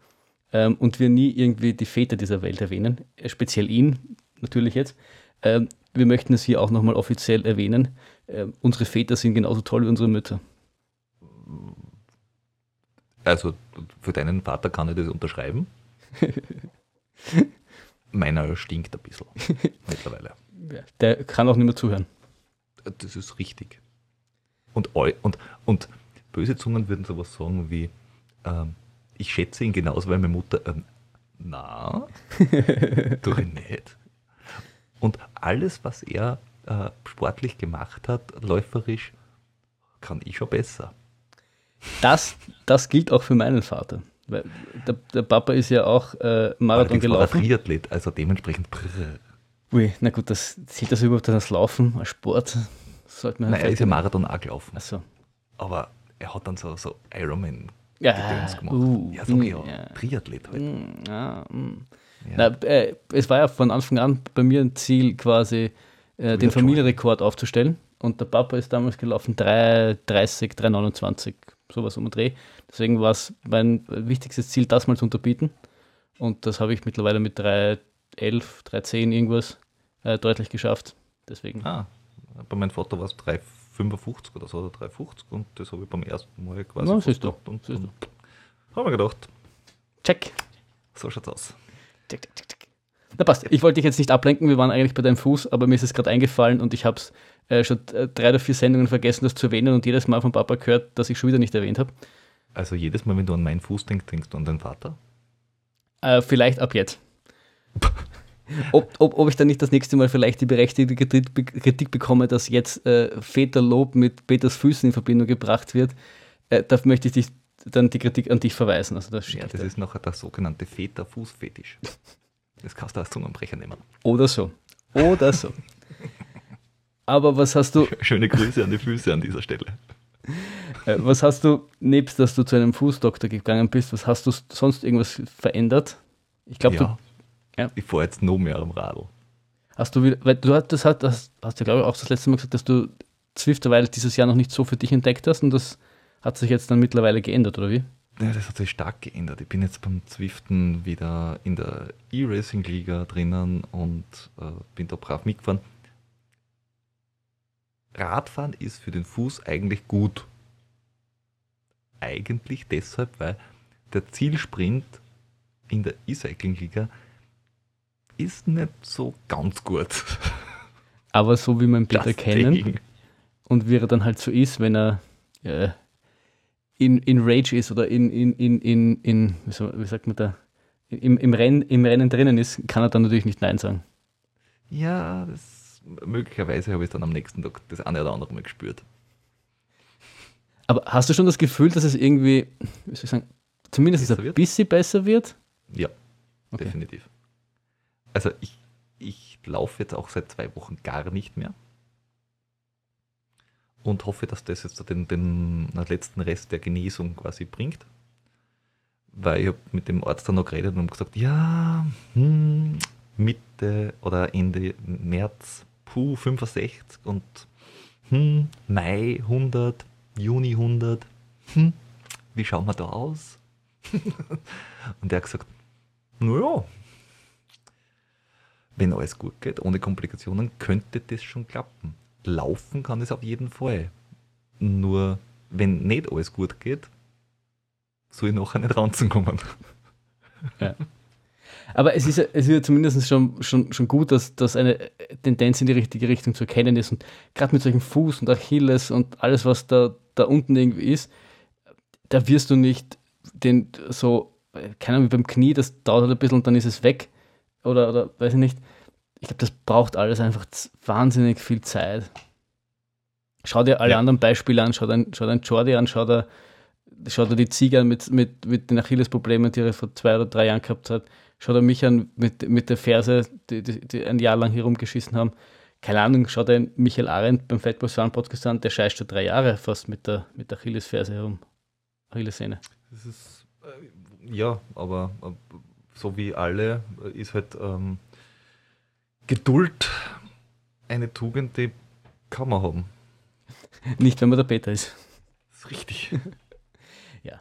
Ähm, und wir nie irgendwie die Väter dieser Welt erwähnen. Äh, speziell ihn, natürlich jetzt. Ähm, wir möchten es hier auch nochmal offiziell erwähnen. Unsere Väter sind genauso toll wie unsere Mütter. Also für deinen Vater kann ich das unterschreiben. Meiner stinkt ein bisschen mittlerweile. Der kann auch nicht mehr zuhören. Das ist richtig. Und, und, und böse Zungen würden sowas sagen wie, ähm, ich schätze ihn genauso, weil meine Mutter, ähm, na, tue ich nicht. Und alles, was er äh, sportlich gemacht hat, läuferisch, kann ich schon besser. Das, das gilt auch für meinen Vater. Weil der, der Papa ist ja auch äh, Marathon gelaufen. War Triathlet, also dementsprechend. Brrr. Ui, na gut, das zählt das überhaupt als Laufen, als Sport? Sollte man Nein, er ist ja Marathon auch gelaufen. Ach so. Aber er hat dann so, so Ironman ja, gemacht. Uh, ja, sag ich ja, ja. Triathlet halt. Mm, ja, mm. ja. Na, äh, es war ja von Anfang an bei mir ein Ziel, quasi äh, den Familienrekord aufzustellen. Und der Papa ist damals gelaufen 3,30, 3,29 sowas um den Dreh. Deswegen war es mein wichtigstes Ziel, das mal zu unterbieten. Und das habe ich mittlerweile mit 3,11, 3,10 irgendwas äh, deutlich geschafft. Deswegen. Ah, bei meinem Foto war es 3,55 oder so, oder 3,50 und das habe ich beim ersten Mal quasi no, siehst du. Und, siehst du. Haben wir gedacht. Check. So schaut's aus. Check, check, check, check. Na passt. Ich wollte dich jetzt nicht ablenken, wir waren eigentlich bei deinem Fuß, aber mir ist es gerade eingefallen und ich habe es äh, schon äh, drei oder vier Sendungen vergessen, das zu erwähnen und jedes Mal von Papa gehört, dass ich schon wieder nicht erwähnt habe. Also jedes Mal, wenn du an meinen Fuß denkst, denkst du an deinen Vater? Äh, vielleicht ab jetzt. ob, ob, ob ich dann nicht das nächste Mal vielleicht die berechtigte Kritik bekomme, dass jetzt äh, Väterlob mit Peters Füßen in Verbindung gebracht wird, äh, da möchte ich dich dann die Kritik an dich verweisen. Also das ja, das ist nachher der sogenannte Väter-Fußfetisch. Das kannst du als Zungenbrecher nehmen. Oder so. Oder so. Aber was hast du. Schöne Grüße an die Füße an dieser Stelle. Äh, was hast du, nebst dass du zu einem Fußdoktor gegangen bist, was hast du sonst irgendwas verändert? Ich glaube, ja, du. Ja. Ich fahre jetzt noch mehr am Radl. Hast du wieder, weil du hast, das, hast, hast du, glaube ich, auch das letzte Mal gesagt, dass du Zwift weil dieses Jahr noch nicht so für dich entdeckt hast und das hat sich jetzt dann mittlerweile geändert, oder wie? Ja, das hat sich stark geändert. Ich bin jetzt beim Zwiften wieder in der E-Racing-Liga drinnen und äh, bin da brav mitgefahren. Radfahren ist für den Fuß eigentlich gut. Eigentlich deshalb, weil der Zielsprint in der E-Cycling-Liga ist nicht so ganz gut. Aber so wie man Peter kennen und wie er dann halt so ist, wenn er äh, in, in Rage ist oder in, in, in, in, in wie sagt man da, im, im, Renn, im Rennen drinnen ist, kann er dann natürlich nicht Nein sagen. Ja, das möglicherweise habe ich es dann am nächsten Tag das eine oder andere Mal gespürt. Aber hast du schon das Gefühl, dass es irgendwie, wie soll ich sagen, zumindest ein wird? bisschen besser wird? Ja, okay. definitiv. Also ich, ich laufe jetzt auch seit zwei Wochen gar nicht mehr und hoffe, dass das jetzt den, den letzten Rest der Genesung quasi bringt. weil ich habe mit dem Arzt dann noch geredet und gesagt, ja, hm, Mitte oder Ende März, puh, 65 und hm, Mai 100, Juni 100, hm, wie schauen wir da aus? und er hat gesagt, naja, wenn alles gut geht, ohne Komplikationen, könnte das schon klappen. Laufen kann es auf jeden Fall. Nur, wenn nicht alles gut geht, soll ich nachher nicht ranzukommen. Ja. Aber es ist, es ist ja zumindest schon, schon, schon gut, dass, dass eine Tendenz in die richtige Richtung zu erkennen ist. Und gerade mit solchen Fuß und Achilles und alles, was da, da unten irgendwie ist, da wirst du nicht den so, keine Ahnung, wie beim Knie, das dauert halt ein bisschen und dann ist es weg. Oder, oder weiß ich nicht. Ich glaube, das braucht alles einfach wahnsinnig viel Zeit. Schau dir alle ja. anderen Beispiele an, schau dein, schau dein Jordi an, schau dir, schau dir die Ziege an mit, mit, mit den Achillesproblemen, die er vor zwei oder drei Jahren gehabt hat. Schau dir mich an mit, mit der Ferse, die, die, die ein Jahr lang hier rumgeschissen haben. Keine Ahnung, schau dir Michael Arendt beim Fatboy Swan Podcast an, der scheißt schon drei Jahre fast mit der, mit der Achillesferse herum. Achillessehne. Das ist, äh, ja, aber äh, so wie alle äh, ist halt ähm, Geduld eine Tugend, die kann man haben. Nicht, wenn man der Peter ist. Das ist richtig. ja.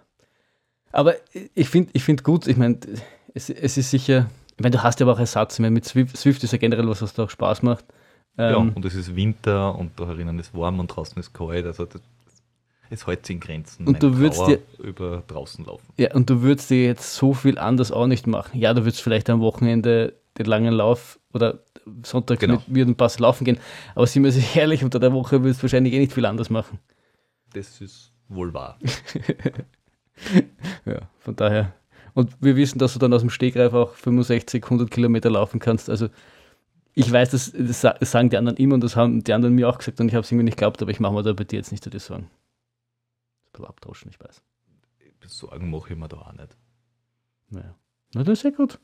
Aber ich finde ich find gut, ich meine, es, es ist sicher, ich meine, du hast ja aber auch Ersatz. Ich meine, mit Swift, Swift ist ja generell was, was da auch Spaß macht. Ähm, ja, und es ist Winter und da drinnen ist warm und draußen ist kalt. Also das, es hält sich in Grenzen. Und du würdest dir über draußen laufen. Ja, und du würdest dir jetzt so viel anders auch nicht machen. Ja, du würdest vielleicht am Wochenende den langen Lauf oder Sonntag genau. mit und Pass laufen gehen. Aber sind wir sich ehrlich, unter der Woche würdest du wahrscheinlich eh nicht viel anders machen. Das ist wohl wahr. ja, von daher. Und wir wissen, dass du dann aus dem Stegreif auch 65, 100 Kilometer laufen kannst. Also ich weiß, das, das sagen die anderen immer und das haben die anderen mir auch gesagt und ich habe es irgendwie nicht geglaubt, aber ich mache mir da bei dir jetzt nicht so die Sorgen. Das ist ein abtauschen, ich weiß. Sorgen mache ich mir da auch nicht. Naja. Na, das ist ja gut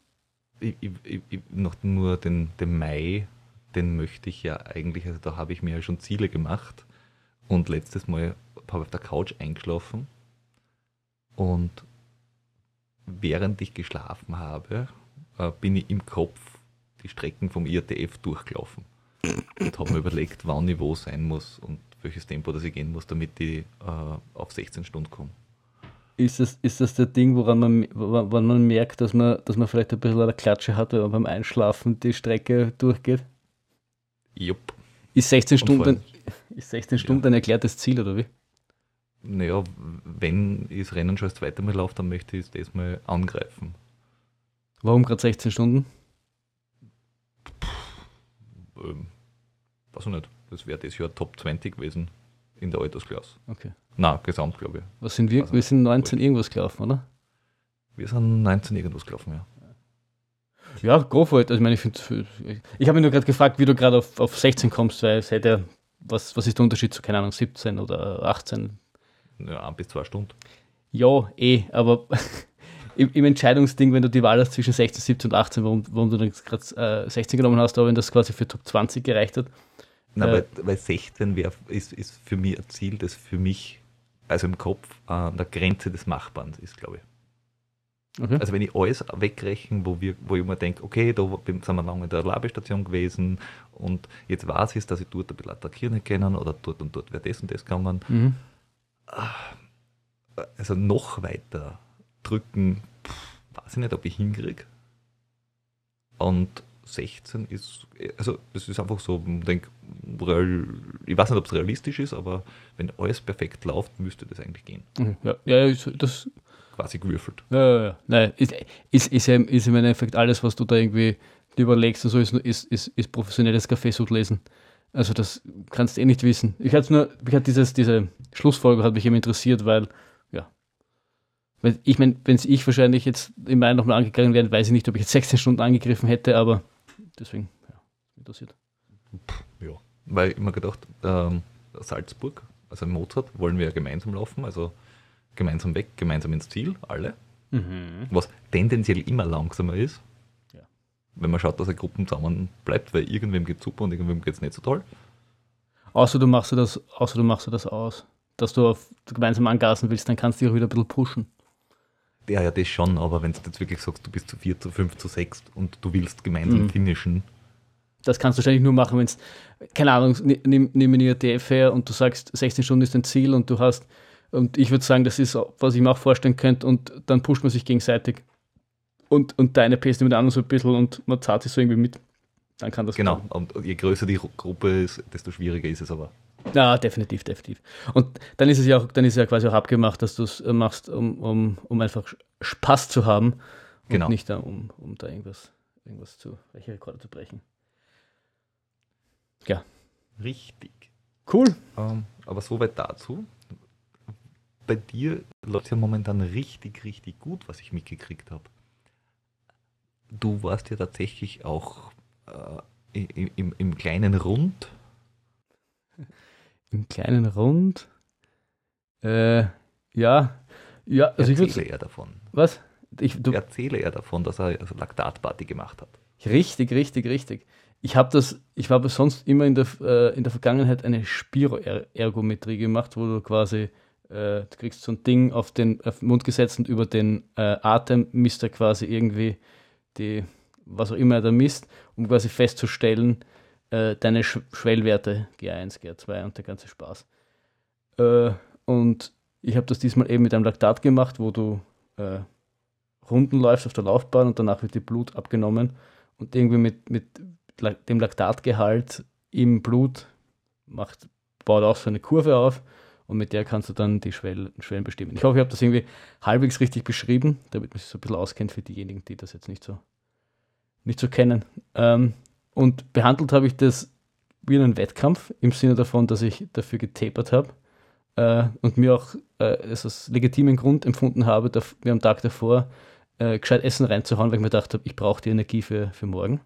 ich, ich, noch nur den, den Mai, den möchte ich ja eigentlich, also da habe ich mir ja schon Ziele gemacht. Und letztes Mal habe ich auf der Couch eingeschlafen. Und während ich geschlafen habe, äh, bin ich im Kopf die Strecken vom IATF durchgelaufen. Und habe mir überlegt, wann ich wo sein muss und welches Tempo das ich gehen muss, damit ich äh, auf 16 Stunden komme ist das, ist das der Ding, woran man, woran man merkt, dass man, dass man vielleicht ein bisschen eine Klatsche hat, wenn man beim Einschlafen die Strecke durchgeht? Jupp. Ist 16 Stunden, ist 16 Stunden ja. ein erklärtes Ziel, oder wie? Naja, wenn ich das Rennen schon das zweite Mal laufe, dann möchte ich es das mal angreifen. Warum gerade 16 Stunden? Ähm, weiß ich nicht. Das wäre das Jahr Top 20 gewesen in der Altersklasse. Okay. Na, gesamt, glaube ich. Was sind wir? Also, wir sind 19 irgendwas gelaufen, oder? Wir sind 19 irgendwas gelaufen, ja. Ja, go for it. Also, ich meine, ich finde, ich habe mich nur gerade gefragt, wie du gerade auf, auf 16 kommst, weil es hätte, was, was ist der Unterschied zu, keine Ahnung, 17 oder 18? Ja, ein bis zwei Stunden. Ja, eh, aber im, im, Entscheidungsding, wenn du die Wahl hast zwischen 16, 17 und 18, warum, warum du dann gerade äh, 16 genommen hast, aber wenn das quasi für Top 20 gereicht hat, na, äh, weil, weil 16 wär, ist, ist für mich ein Ziel, das für mich, also im Kopf, an der Grenze des Machbaren ist, glaube ich. Okay. Also wenn ich alles wegrechne, wo, wir, wo ich mir denke, okay, da sind wir lange in der Labestation gewesen und jetzt weiß ich, dass ich dort ein bisschen attackieren können oder dort und dort wäre das und das gegangen. Mhm. Ah, also noch weiter drücken, pff, weiß ich nicht, ob ich hinkriege. Und 16 ist, also das ist einfach so, ich denke, ich weiß nicht, ob es realistisch ist, aber wenn alles perfekt läuft, müsste das eigentlich gehen. Mhm, ja, ja das. Quasi gewürfelt. Ja, ja, ja. Nein, ist, ist, ist, ist im Endeffekt alles, was du da irgendwie überlegst und so, ist, ist, ist, ist professionelles Kaffeesud lesen. Also das kannst du eh nicht wissen. Ich hatte nur, ich hatte dieses, diese Schlussfolgerung hat mich eben interessiert, weil, ja. Ich meine, wenn es ich wahrscheinlich jetzt im Mai nochmal angegangen wäre, weiß ich nicht, ob ich jetzt 16 Stunden angegriffen hätte, aber deswegen, ja, interessiert. Ja, weil ich mir gedacht, ähm, Salzburg, also Mozart, wollen wir ja gemeinsam laufen, also gemeinsam weg, gemeinsam ins Ziel, alle. Mhm. Was tendenziell immer langsamer ist, ja. wenn man schaut, dass eine Gruppe zusammen bleibt, weil irgendwem geht es super und irgendwem geht es nicht so toll. Außer du machst du das, außer du machst du das aus, dass du auf gemeinsam angasen willst, dann kannst du dich auch wieder ein bisschen pushen. Ja, ja, das schon, aber wenn du jetzt wirklich sagst, du bist zu vier, zu fünf, zu sechs und du willst gemeinsam Mhm. finishen, Das kannst du wahrscheinlich nur machen, wenn es, keine Ahnung, ni- nimm, nimm eine IATF her und du sagst, 16 Stunden ist dein Ziel und du hast, und ich würde sagen, das ist, was ich mir auch vorstellen könnte, und dann pusht man sich gegenseitig. Und, und deine mit der anderen so ein bisschen und man zahlt sich so irgendwie mit. Dann kann das genau. klappen. Und je größer die Ru- Gruppe ist, desto schwieriger ist es aber. Ja, definitiv, definitiv. Und dann ist es ja auch, dann ist es ja quasi auch abgemacht, dass du es äh, machst, um, um, um einfach Spaß zu haben und Genau. nicht da, um, um da irgendwas, irgendwas zu, welche Rekorde zu brechen. Richtig. Cool. Ähm, aber soweit dazu. Bei dir läuft ja momentan richtig, richtig gut, was ich mitgekriegt habe. Du warst ja tatsächlich auch äh, im, im, im kleinen Rund. Im kleinen Rund. Äh, ja. Ja, also ich würde. Erzähle er davon. Was? Ich, du, Erzähle er davon, dass er also Laktatparty gemacht hat. Richtig, richtig, richtig. Ich habe das, ich habe sonst immer in der, äh, in der Vergangenheit eine Spiroergometrie gemacht, wo du quasi, äh, du kriegst so ein Ding auf den, auf den Mund gesetzt und über den äh, Atem misst er quasi irgendwie die, was auch immer er da misst, um quasi festzustellen, äh, deine Sch Schwellwerte G1, G2 und der ganze Spaß. Äh, und ich habe das diesmal eben mit einem Laktat gemacht, wo du äh, Runden läufst auf der Laufbahn und danach wird die Blut abgenommen und irgendwie mit, mit dem Laktatgehalt im Blut macht, baut auch so eine Kurve auf und mit der kannst du dann die Schwellen, Schwellen bestimmen. Ich hoffe, ich habe das irgendwie halbwegs richtig beschrieben, damit man sich so ein bisschen auskennt für diejenigen, die das jetzt nicht so, nicht so kennen. Ähm, und behandelt habe ich das wie einen Wettkampf im Sinne davon, dass ich dafür getapert habe äh, und mir auch äh, es als legitimen Grund empfunden habe, da, mir am Tag davor äh, gescheit Essen reinzuhauen, weil ich mir gedacht habe, ich brauche die Energie für, für morgen.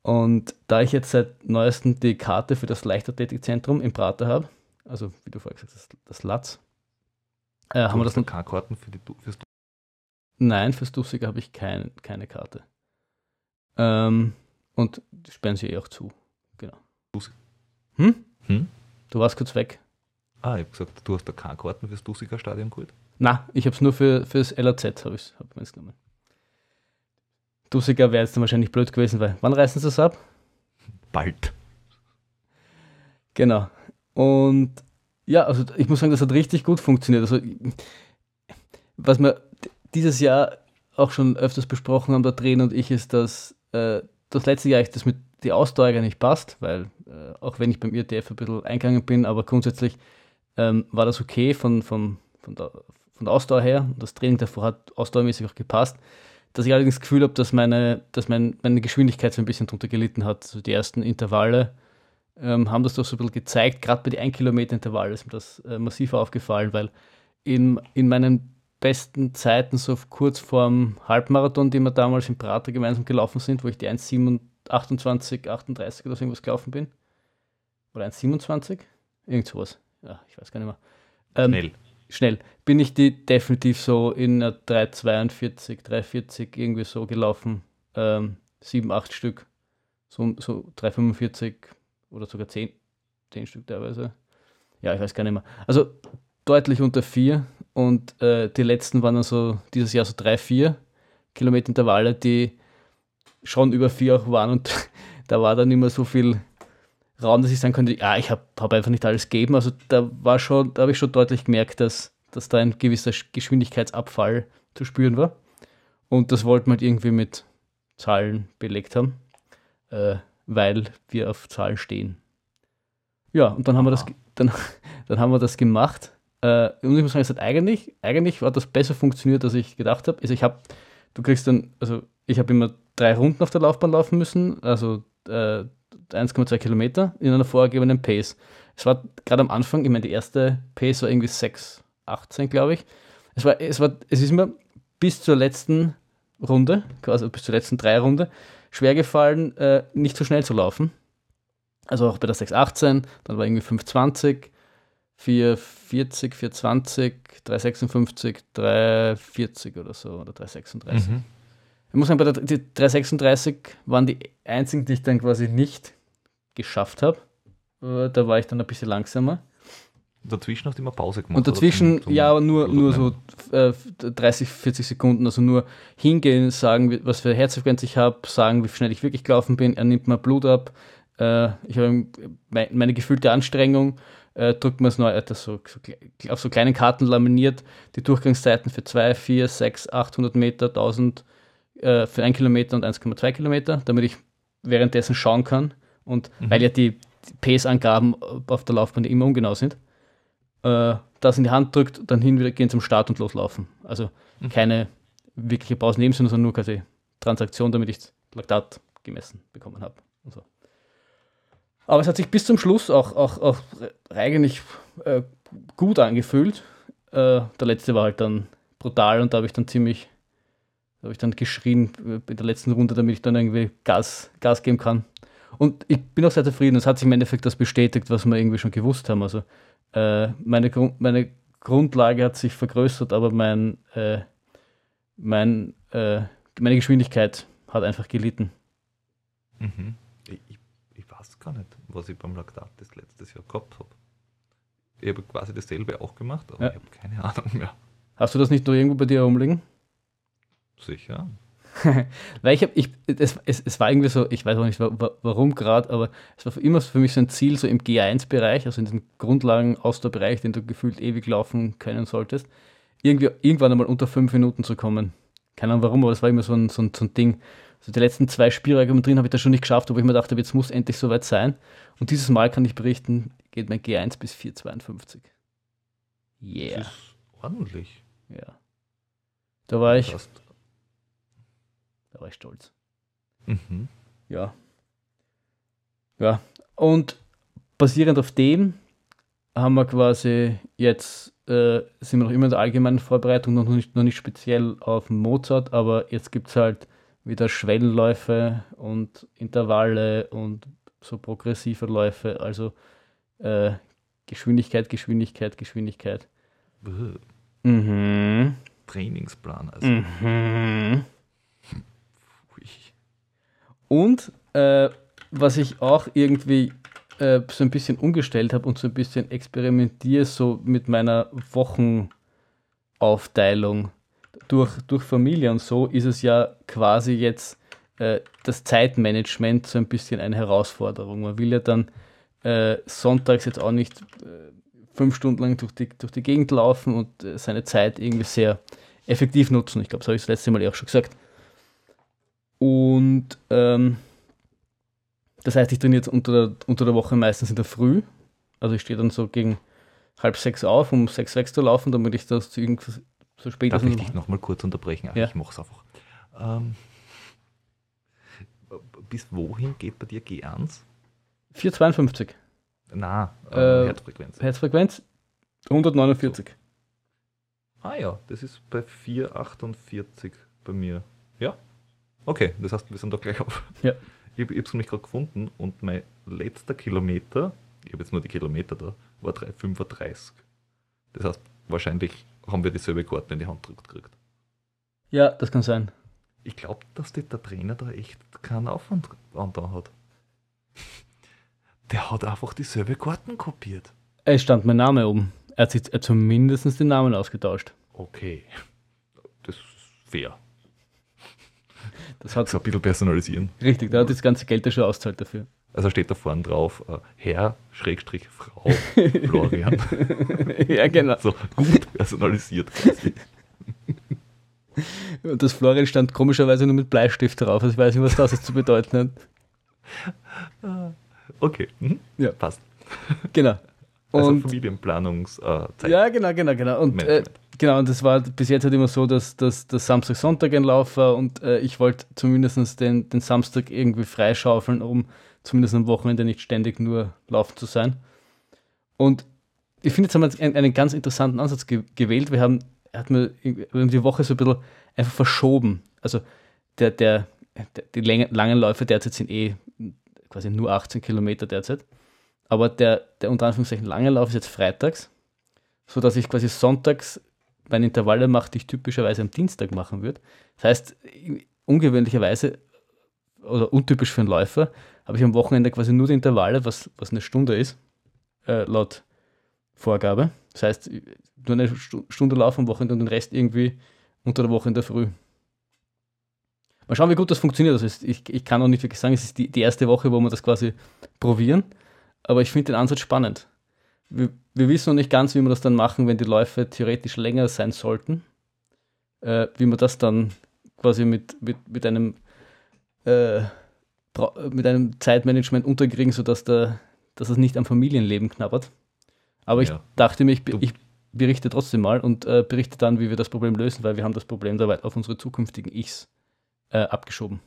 Und da ich jetzt seit neuestem die Karte für das Leichtathletikzentrum im Prater habe, also wie du vorher gesagt hast, das, Latz, äh, haben wir das noch. K-Karten für die, fürs Nein, fürs Dussige habe ich kein, keine Karte. Ähm, und die sperren sie eh auch zu. Genau. Dussig. Hm? Hm? Du warst kurz weg. Ah, ich habe gesagt, du hast da K-Karten fürs Dussiger Stadion geholt. Na, ich habe es nur für fürs LAZ habe ich hab mir's genommen. Dussiger wäre jetzt dann wahrscheinlich blöd gewesen, weil wann reißen sie es ab? Bald. Genau. Und ja, also ich muss sagen, das hat richtig gut funktioniert. Also was wir dieses Jahr auch schon öfters besprochen haben, der Trainer und ich, ist, dass äh, das letzte Jahr ich das mit die Ausdauer gar nicht passt, weil äh, auch wenn ich beim IRTF ein bisschen eingegangen bin, aber grundsätzlich ähm, war das okay von, von, von, der, von der Ausdauer her. Und das Training davor hat ausdauermäßig auch gepasst. Dass ich allerdings das Gefühl habe, dass meine, dass mein, meine Geschwindigkeit so ein bisschen drunter gelitten hat. Also die ersten Intervalle ähm, haben das doch so ein bisschen gezeigt. Gerade bei den 1 Kilometer Intervallen ist mir das äh, massiv aufgefallen, weil in, in meinen besten Zeiten, so kurz vorm Halbmarathon, die wir damals im Prater gemeinsam gelaufen sind, wo ich die 1,28, 38 oder so irgendwas gelaufen bin. Oder 1,27? Irgend sowas. Ja, ich weiß gar nicht mehr. Ähm, Schnell. schnell. Bin ich die definitiv so in einer 3,42, 3,40 irgendwie so gelaufen. Ähm, 7, 8 Stück. So, so 3,45 oder sogar 10, 10 Stück teilweise. Ja, ich weiß gar nicht mehr. Also deutlich unter 4 und äh, die letzten waren dann so dieses Jahr so 3, 4 Kilometer Intervalle, die schon über 4 auch waren und da war dann immer so viel Raum, dass ich sagen konnte, ja, ich habe hab einfach nicht alles gegeben. Also da war schon, da habe ich schon deutlich gemerkt, dass, dass da ein gewisser Sch- Geschwindigkeitsabfall zu spüren war. Und das wollten wir halt irgendwie mit Zahlen belegt haben, äh, weil wir auf Zahlen stehen. Ja, und dann haben wir das, dann, dann haben wir das gemacht. Äh, und ich muss sagen, es hat eigentlich, eigentlich war das besser funktioniert, als ich gedacht habe. Also ich habe, du kriegst dann, also ich habe immer drei Runden auf der Laufbahn laufen müssen, also äh, 1,2 Kilometer in einer vorgegebenen Pace. Es war gerade am Anfang, ich meine, die erste Pace war irgendwie 6, 18, glaube ich. Es war, es war, es ist mir bis zur letzten Runde, quasi bis zur letzten drei Runde, schwer gefallen, äh, nicht so schnell zu laufen. Also auch bei der 618, dann war irgendwie 520, 440, 420, 356, 340 oder so, oder 336. Mhm. Ich muss sagen, bei der die 336 waren die einzigen, die ich dann quasi nicht geschafft habe. Äh, Da war ich dann ein bisschen langsamer. dazwischen hast du immer Pause gemacht. Und dazwischen, zum- zum ja, aber nur, nur so äh, 30, 40 Sekunden. Also nur hingehen, sagen, was für Herzfrequenz ich habe, sagen, wie schnell ich wirklich gelaufen bin. Er nimmt mal Blut ab. Äh, ich habe mein, meine gefühlte Anstrengung. Äh, drückt man es neu, das so, so, auf so kleinen Karten laminiert. Die Durchgangszeiten für 2, 4, 6, 800 Meter, 1000 äh, für 1 Kilometer und 1,2 Kilometer, damit ich währenddessen schauen kann. Und Mhm. weil ja die, die Pace-Angaben auf der Laufbahn immer ungenau sind, äh, das in die Hand drückt, dann hin wieder gehen zum Start und loslaufen. Also Mhm. keine wirkliche Pause neben, sondern nur quasi Transaktion, damit ich das Laktat gemessen bekommen habe. Aber es hat sich bis zum Schluss auch, auch, auch eigentlich äh, gut angefühlt. Äh, der letzte war halt dann brutal und da habe ich dann ziemlich, da habe ich dann geschrien äh, in der letzten Runde, damit ich dann irgendwie Gas, Gas geben kann. Und ich bin auch sehr zufrieden. Es hat sich im Endeffekt das bestätigt, was wir irgendwie schon gewusst haben. Also äh, meine, Grund, meine Grundlage hat sich vergrößert, aber mein, äh, mein, äh, meine Geschwindigkeit hat einfach gelitten. Mhm. Ich, ich weiß gar nicht, was ich beim Laktat das letztes Jahr gehabt habe. Ich habe quasi dasselbe auch gemacht, aber Ja. ich habe keine Ahnung mehr. Hast du das nicht nur irgendwo bei dir herumliegen? Sicher. Weil ich habe, ich, es, es, es war irgendwie so, ich weiß auch nicht wa- wa- warum gerade, aber es war immer für mich so ein Ziel, so im G1-Bereich, also in diesem Grundlagen-Ausdauerbereich, den du gefühlt ewig laufen können solltest, irgendwie irgendwann einmal unter fünf Minuten zu kommen. Keine Ahnung warum, aber das war immer so ein, so ein, so ein Ding. Also die letzten zwei Spielräume drin habe ich das schon nicht geschafft, obwohl ich mir dachte, jetzt muss endlich soweit sein. Und dieses Mal kann ich berichten, geht mein G1 bis 4,52. Yeah. Das ist ordentlich. Ja. Da war ich, da war ich stolz. mhm. Ja. Ja. Und basierend auf dem haben wir quasi jetzt, äh, sind wir noch immer in der allgemeinen Vorbereitung, noch nicht, noch nicht speziell auf Mozart, aber jetzt gibt es halt wieder Schwellenläufe und Intervalle und so progressive Läufe, also äh, Geschwindigkeit, Geschwindigkeit, Geschwindigkeit. Mhm. Trainingsplan. Also, Mhm. Und äh, was ich auch irgendwie äh, so ein bisschen umgestellt habe und so ein bisschen experimentiere, so mit meiner Wochenaufteilung durch, durch Familie und so, ist es ja quasi jetzt äh, das Zeitmanagement so ein bisschen eine Herausforderung. Man will ja dann äh, sonntags jetzt auch nicht äh, fünf Stunden lang durch die, durch die Gegend laufen und äh, seine Zeit irgendwie sehr effektiv nutzen. Ich glaube, das habe ich das letzte Mal eh auch schon gesagt. Und ähm, das heißt, ich trainiere jetzt unter der, unter der Woche meistens in der Früh. Also ich stehe dann so gegen halb sechs auf, um sechs wegzulaufen, damit ich das zu irgendwas so spät Darf ich dich nochmal kurz unterbrechen? Ach, Ja. Ich mache es einfach. Ähm, bis wohin geht bei dir G1? 4,52. Na, Äh, äh, Herzfrequenz. Herzfrequenz 149. Ah ja, das ist bei 4,48 bei mir. Ja. Okay, das heißt, wir sind da gleich auf. Ja. Ich, ich habe es nämlich gerade gefunden und mein letzter Kilometer, ich habe jetzt nur die Kilometer da, war 3,35. Das heißt, wahrscheinlich haben wir dieselbe Karten in die Hand gedrückt gekriegt. Ja, das kann sein. Ich glaube, dass der Trainer da echt keinen Aufwand angetan hat. Der hat einfach dieselbe Karten kopiert. Es stand mein Name oben. Er hat sich zumindest den Namen ausgetauscht. Okay. Das ist fair. Das hat So ein bisschen personalisieren. richtig, da hat das ganze Geld ja schon auszahlt dafür. Also steht da vorne drauf, äh, Herr, Schrägstrich, Frau, Florian. ja, genau. So gut personalisiert quasi. Und das Florian stand komischerweise nur mit Bleistift drauf. Also ich weiß nicht, was das jetzt zu bedeuten hat. Okay, mhm. Ja. passt. Genau. Also Und Familienplanungszeit. Ja, genau, genau, genau. Und äh, genau, und das war bis jetzt halt immer so, dass, dass, dass Samstag, Sonntag ein Lauf war und äh, ich wollte zumindest den, den Samstag irgendwie freischaufeln, um zumindest am Wochenende nicht ständig nur laufen zu sein. Und ich finde, jetzt haben wir einen, ganz interessanten Ansatz ge gewählt. Wir haben, hat mir, die Woche so ein bisschen einfach verschoben. Also der, der, der, die Länge, langen Läufe derzeit sind eh quasi nur 18 Kilometer derzeit. Aber der, der unter Anführungszeichen lange Lauf ist jetzt freitags, sodass ich quasi sonntags meine Intervalle mache, die ich typischerweise am Dienstag machen würde. Das heißt, ungewöhnlicherweise oder untypisch für einen Läufer, habe ich am Wochenende quasi nur die Intervalle, was, was eine Stunde ist, äh, laut Vorgabe. Das heißt, nur eine Stunde laufen am Wochenende und den Rest irgendwie unter der Woche in der Früh. Mal schauen, wie gut das funktioniert. Also ich, ich kann auch nicht wirklich sagen, es ist die, die erste Woche, wo wir das quasi probieren. Aber ich finde den Ansatz spannend. Wir, wir, wissen noch nicht ganz, wie wir das dann machen, wenn die Läufe theoretisch länger sein sollten. Äh, wie wir das dann quasi mit, mit, mit einem äh, mit einem Zeitmanagement unterkriegen, sodass der, dass es nicht am Familienleben knabbert. Aber ich ja. dachte mir, ich, ich, berichte trotzdem mal und äh, berichte dann, wie wir das Problem lösen, weil wir haben das Problem dabei auf unsere zukünftigen Ichs äh, abgeschoben.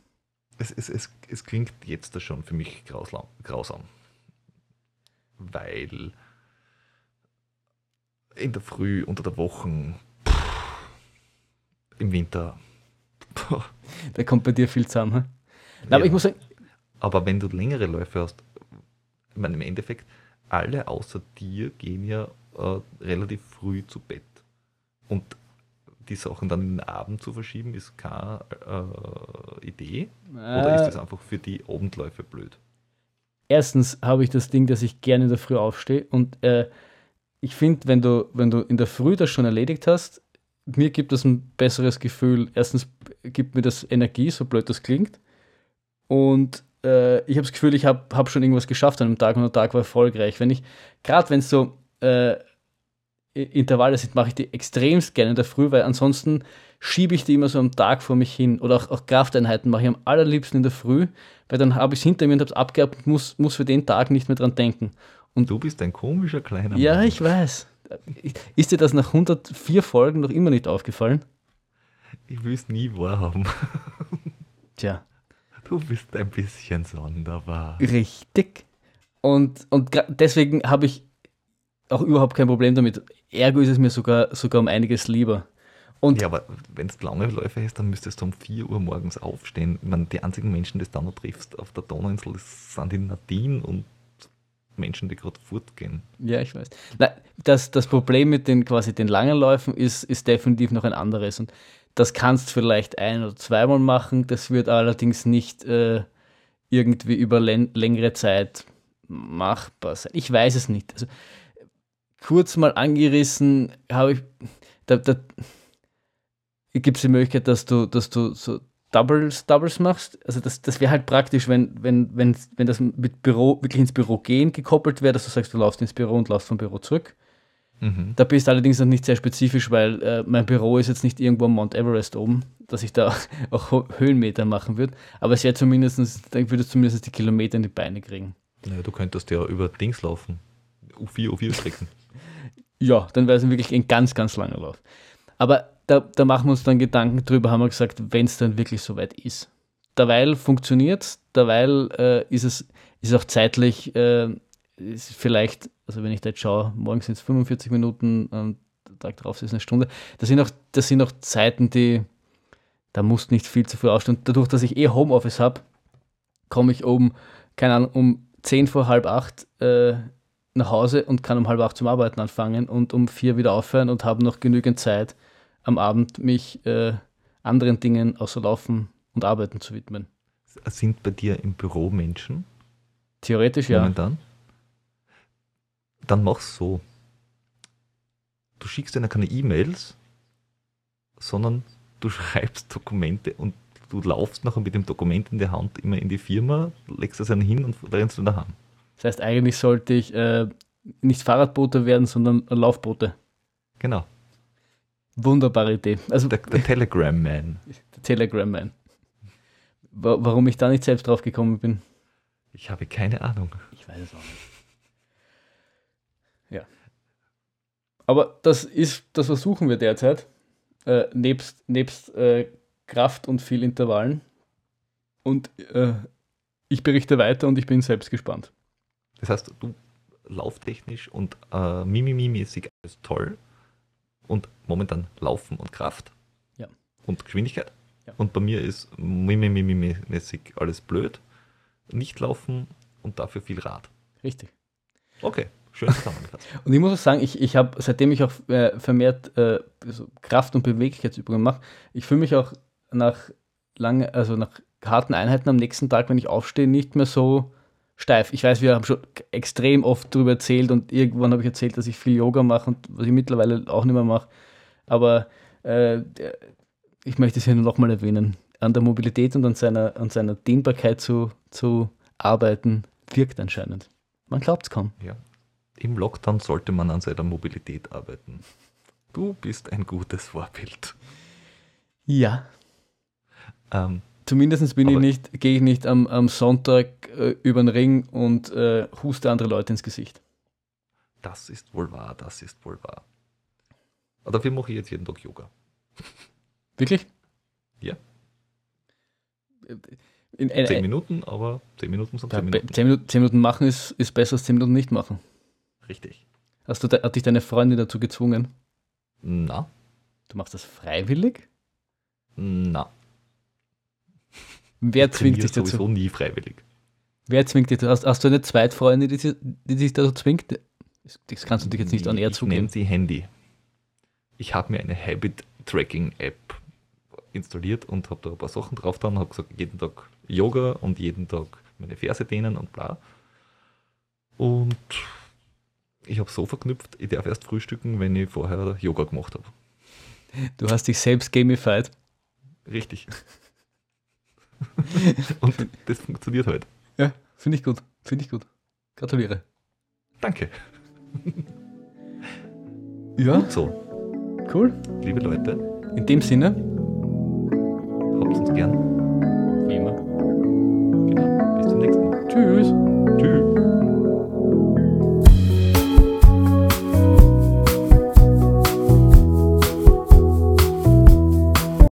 Es, es, es, es klingt jetzt schon für mich grausam, grausam. Weil in der Früh, unter der Woche, pff, im Winter. Pff. Da kommt bei dir viel zusammen. Ja. Aber ich muss sagen. Aber wenn du längere Läufe hast, ich meine, im Endeffekt, alle außer dir gehen ja äh, relativ früh zu Bett. Und die Sachen dann in den Abend zu verschieben, ist keine äh, Idee? Äh, Oder ist das einfach für die Abendläufe blöd? Erstens habe ich das Ding, dass ich gerne in der Früh aufstehe und äh, ich finde, wenn du, wenn du in der Früh das schon erledigt hast, mir gibt das ein besseres Gefühl. Erstens gibt mir das Energie, so blöd das klingt. Und äh, ich habe das Gefühl, ich habe hab schon irgendwas geschafft an einem Tag und der Tag war erfolgreich. Wenn ich, gerade wenn es so äh, Intervalle sind, mache ich die extremst gerne in der Früh, weil ansonsten schiebe ich die immer so am Tag vor mich hin. Oder auch, auch Krafteinheiten mache ich am allerliebsten in der Früh, weil dann habe ich es hinter mir und habe es abgehabt und muss, muss für den Tag nicht mehr dran denken. Und du bist ein komischer kleiner Mann. Ja, ich weiß. Ist dir das nach 104 Folgen noch immer nicht aufgefallen? Ich will es nie wahrhaben. Tja. Du bist ein bisschen sonderbar. Richtig. Und, und deswegen habe ich auch überhaupt kein Problem damit. Ergo ist es mir sogar, sogar um einiges lieber. Und ja, aber wenn es lange Läufe ist, dann müsstest du um 4 Uhr morgens aufstehen. Ich meine, die einzigen Menschen, die du dann noch triffst auf der Donauinsel, sind die Nadine und Menschen, die gerade fortgehen. Ja, ich weiß. Na, das, das Problem mit den quasi den langen Läufen ist, ist definitiv noch ein anderes. Und das kannst du vielleicht ein- oder zweimal machen. Das wird allerdings nicht äh, irgendwie über längere Zeit machbar sein. Ich weiß es nicht. Also, kurz mal angerissen habe ich, da, da gibt es die Möglichkeit, dass du, dass du so Doubles, Doubles machst. Also das, das wäre halt praktisch, wenn, wenn, wenn, wenn das mit Büro, wirklich ins Büro gehen gekoppelt wäre, dass du sagst, du laufst ins Büro und laufst vom Büro zurück. Mhm. Da bist du allerdings noch nicht sehr spezifisch, weil äh, mein Büro ist jetzt nicht irgendwo am Mount Everest oben, dass ich da auch Höhenmeter machen würde. Aber es wäre zumindest, dann würdest du zumindest die Kilometer in die Beine kriegen. Naja, du könntest ja über Dings laufen. U4, U4 strecken. ja, dann wäre es wirklich ein ganz, ganz langer Lauf. Aber da, da machen wir uns dann Gedanken drüber, haben wir gesagt, wenn es dann wirklich soweit ist. Derweil funktioniert es, derweil äh, ist es ist auch zeitlich äh, ist vielleicht, also wenn ich da jetzt schaue, morgens sind es 45 Minuten, und der Tag drauf ist es eine Stunde. Das sind auch, das sind auch Zeiten, die, da musst nicht viel zu früh aufstehen. Dadurch, dass ich eh Homeoffice habe, komme ich um, keine Ahnung, um 10 vor halb acht äh, nach Hause und kann um halb acht zum Arbeiten anfangen und um vier wieder aufhören und habe noch genügend Zeit, am Abend mich äh, anderen Dingen außer Laufen und Arbeiten zu widmen. Sind bei dir im Büro Menschen? Theoretisch ja. Momentan? Dann mach's so. Du schickst ihnen keine E-Mails, sondern du schreibst Dokumente und du laufst nachher mit dem Dokument in der Hand immer in die Firma, legst es dann hin und rennst du daheim. Das heißt, eigentlich sollte ich äh, nicht Fahrradboote werden, sondern Laufboote. Genau. Wunderbare Idee. Also, der, der Telegram Man. Der Telegram Man. Warum ich da nicht selbst drauf gekommen bin? Ich habe keine Ahnung. Ich weiß es auch nicht. Ja. Aber das ist, das versuchen wir derzeit. Äh, nebst nebst äh, Kraft und viel Intervallen. Und äh, ich berichte weiter und ich bin selbst gespannt. Das heißt, du lauftechnisch und äh, Mimimi-mäßig alles toll und momentan Laufen und Kraft ja. und Geschwindigkeit. Ja. Und bei mir ist Mimimi-mäßig alles blöd, nicht laufen und dafür viel Rad. Richtig. Okay, schön zusammengefasst. und ich muss auch sagen, ich, ich habe, seitdem ich auch äh, vermehrt äh, so Kraft- und Beweglichkeitsübungen mache, ich fühle mich auch nach lange, also nach harten Einheiten am nächsten Tag, wenn ich aufstehe, nicht mehr so steif. Ich weiß, wir haben schon extrem oft darüber erzählt und irgendwann habe ich erzählt, dass ich viel Yoga mache und was ich mittlerweile auch nicht mehr mache. Aber äh, ich möchte es hier nur nochmal erwähnen. An der Mobilität und an seiner, an seiner Dehnbarkeit zu, zu arbeiten, wirkt anscheinend. Man glaubt es kaum. Ja. Im Lockdown sollte man an seiner Mobilität arbeiten. Du bist ein gutes Vorbild. Ja. Ähm, Zumindest bin ich nicht, gehe ich nicht am, am Sonntag äh, über den Ring und äh, huste andere Leute ins Gesicht. das ist wohl wahr, das ist wohl wahr. Aber dafür mache ich jetzt jeden Tag Yoga. Wirklich? Ja. In, in, Zehn Minuten, aber zehn Minuten sind Minuten. zehn, Minuten, zehn Minuten machen ist, ist besser als zehn Minuten nicht machen. Richtig. Hast du, de- hat dich deine Freundin dazu gezwungen? Na, Du machst das freiwillig? na. Wer Ich zwingt dich dazu? sowieso nie freiwillig. Wer zwingt dich dazu? Hast, hast du eine Zweitfreundin, die, sie- die dich dazu zwingt? Das- kannst du dich jetzt nicht an er ich zugeben. nenne sie Handy. Ich habe mir eine Habit-Tracking-App installiert und habe da ein paar Sachen drauf und habe gesagt, jeden Tag Yoga und jeden Tag meine Ferse dehnen und bla. Und ich habe so verknüpft, ich darf erst frühstücken, wenn ich vorher Yoga gemacht habe. Du hast dich selbst gamified. Richtig. Und das funktioniert halt. Ja, finde ich gut. Finde ich gut. Gratuliere. Danke. ja. Gut so. Cool. Liebe Leute. In dem Sinne. Habt uns gern. Wie immer. Genau. Bis zum nächsten Mal. Tschüss.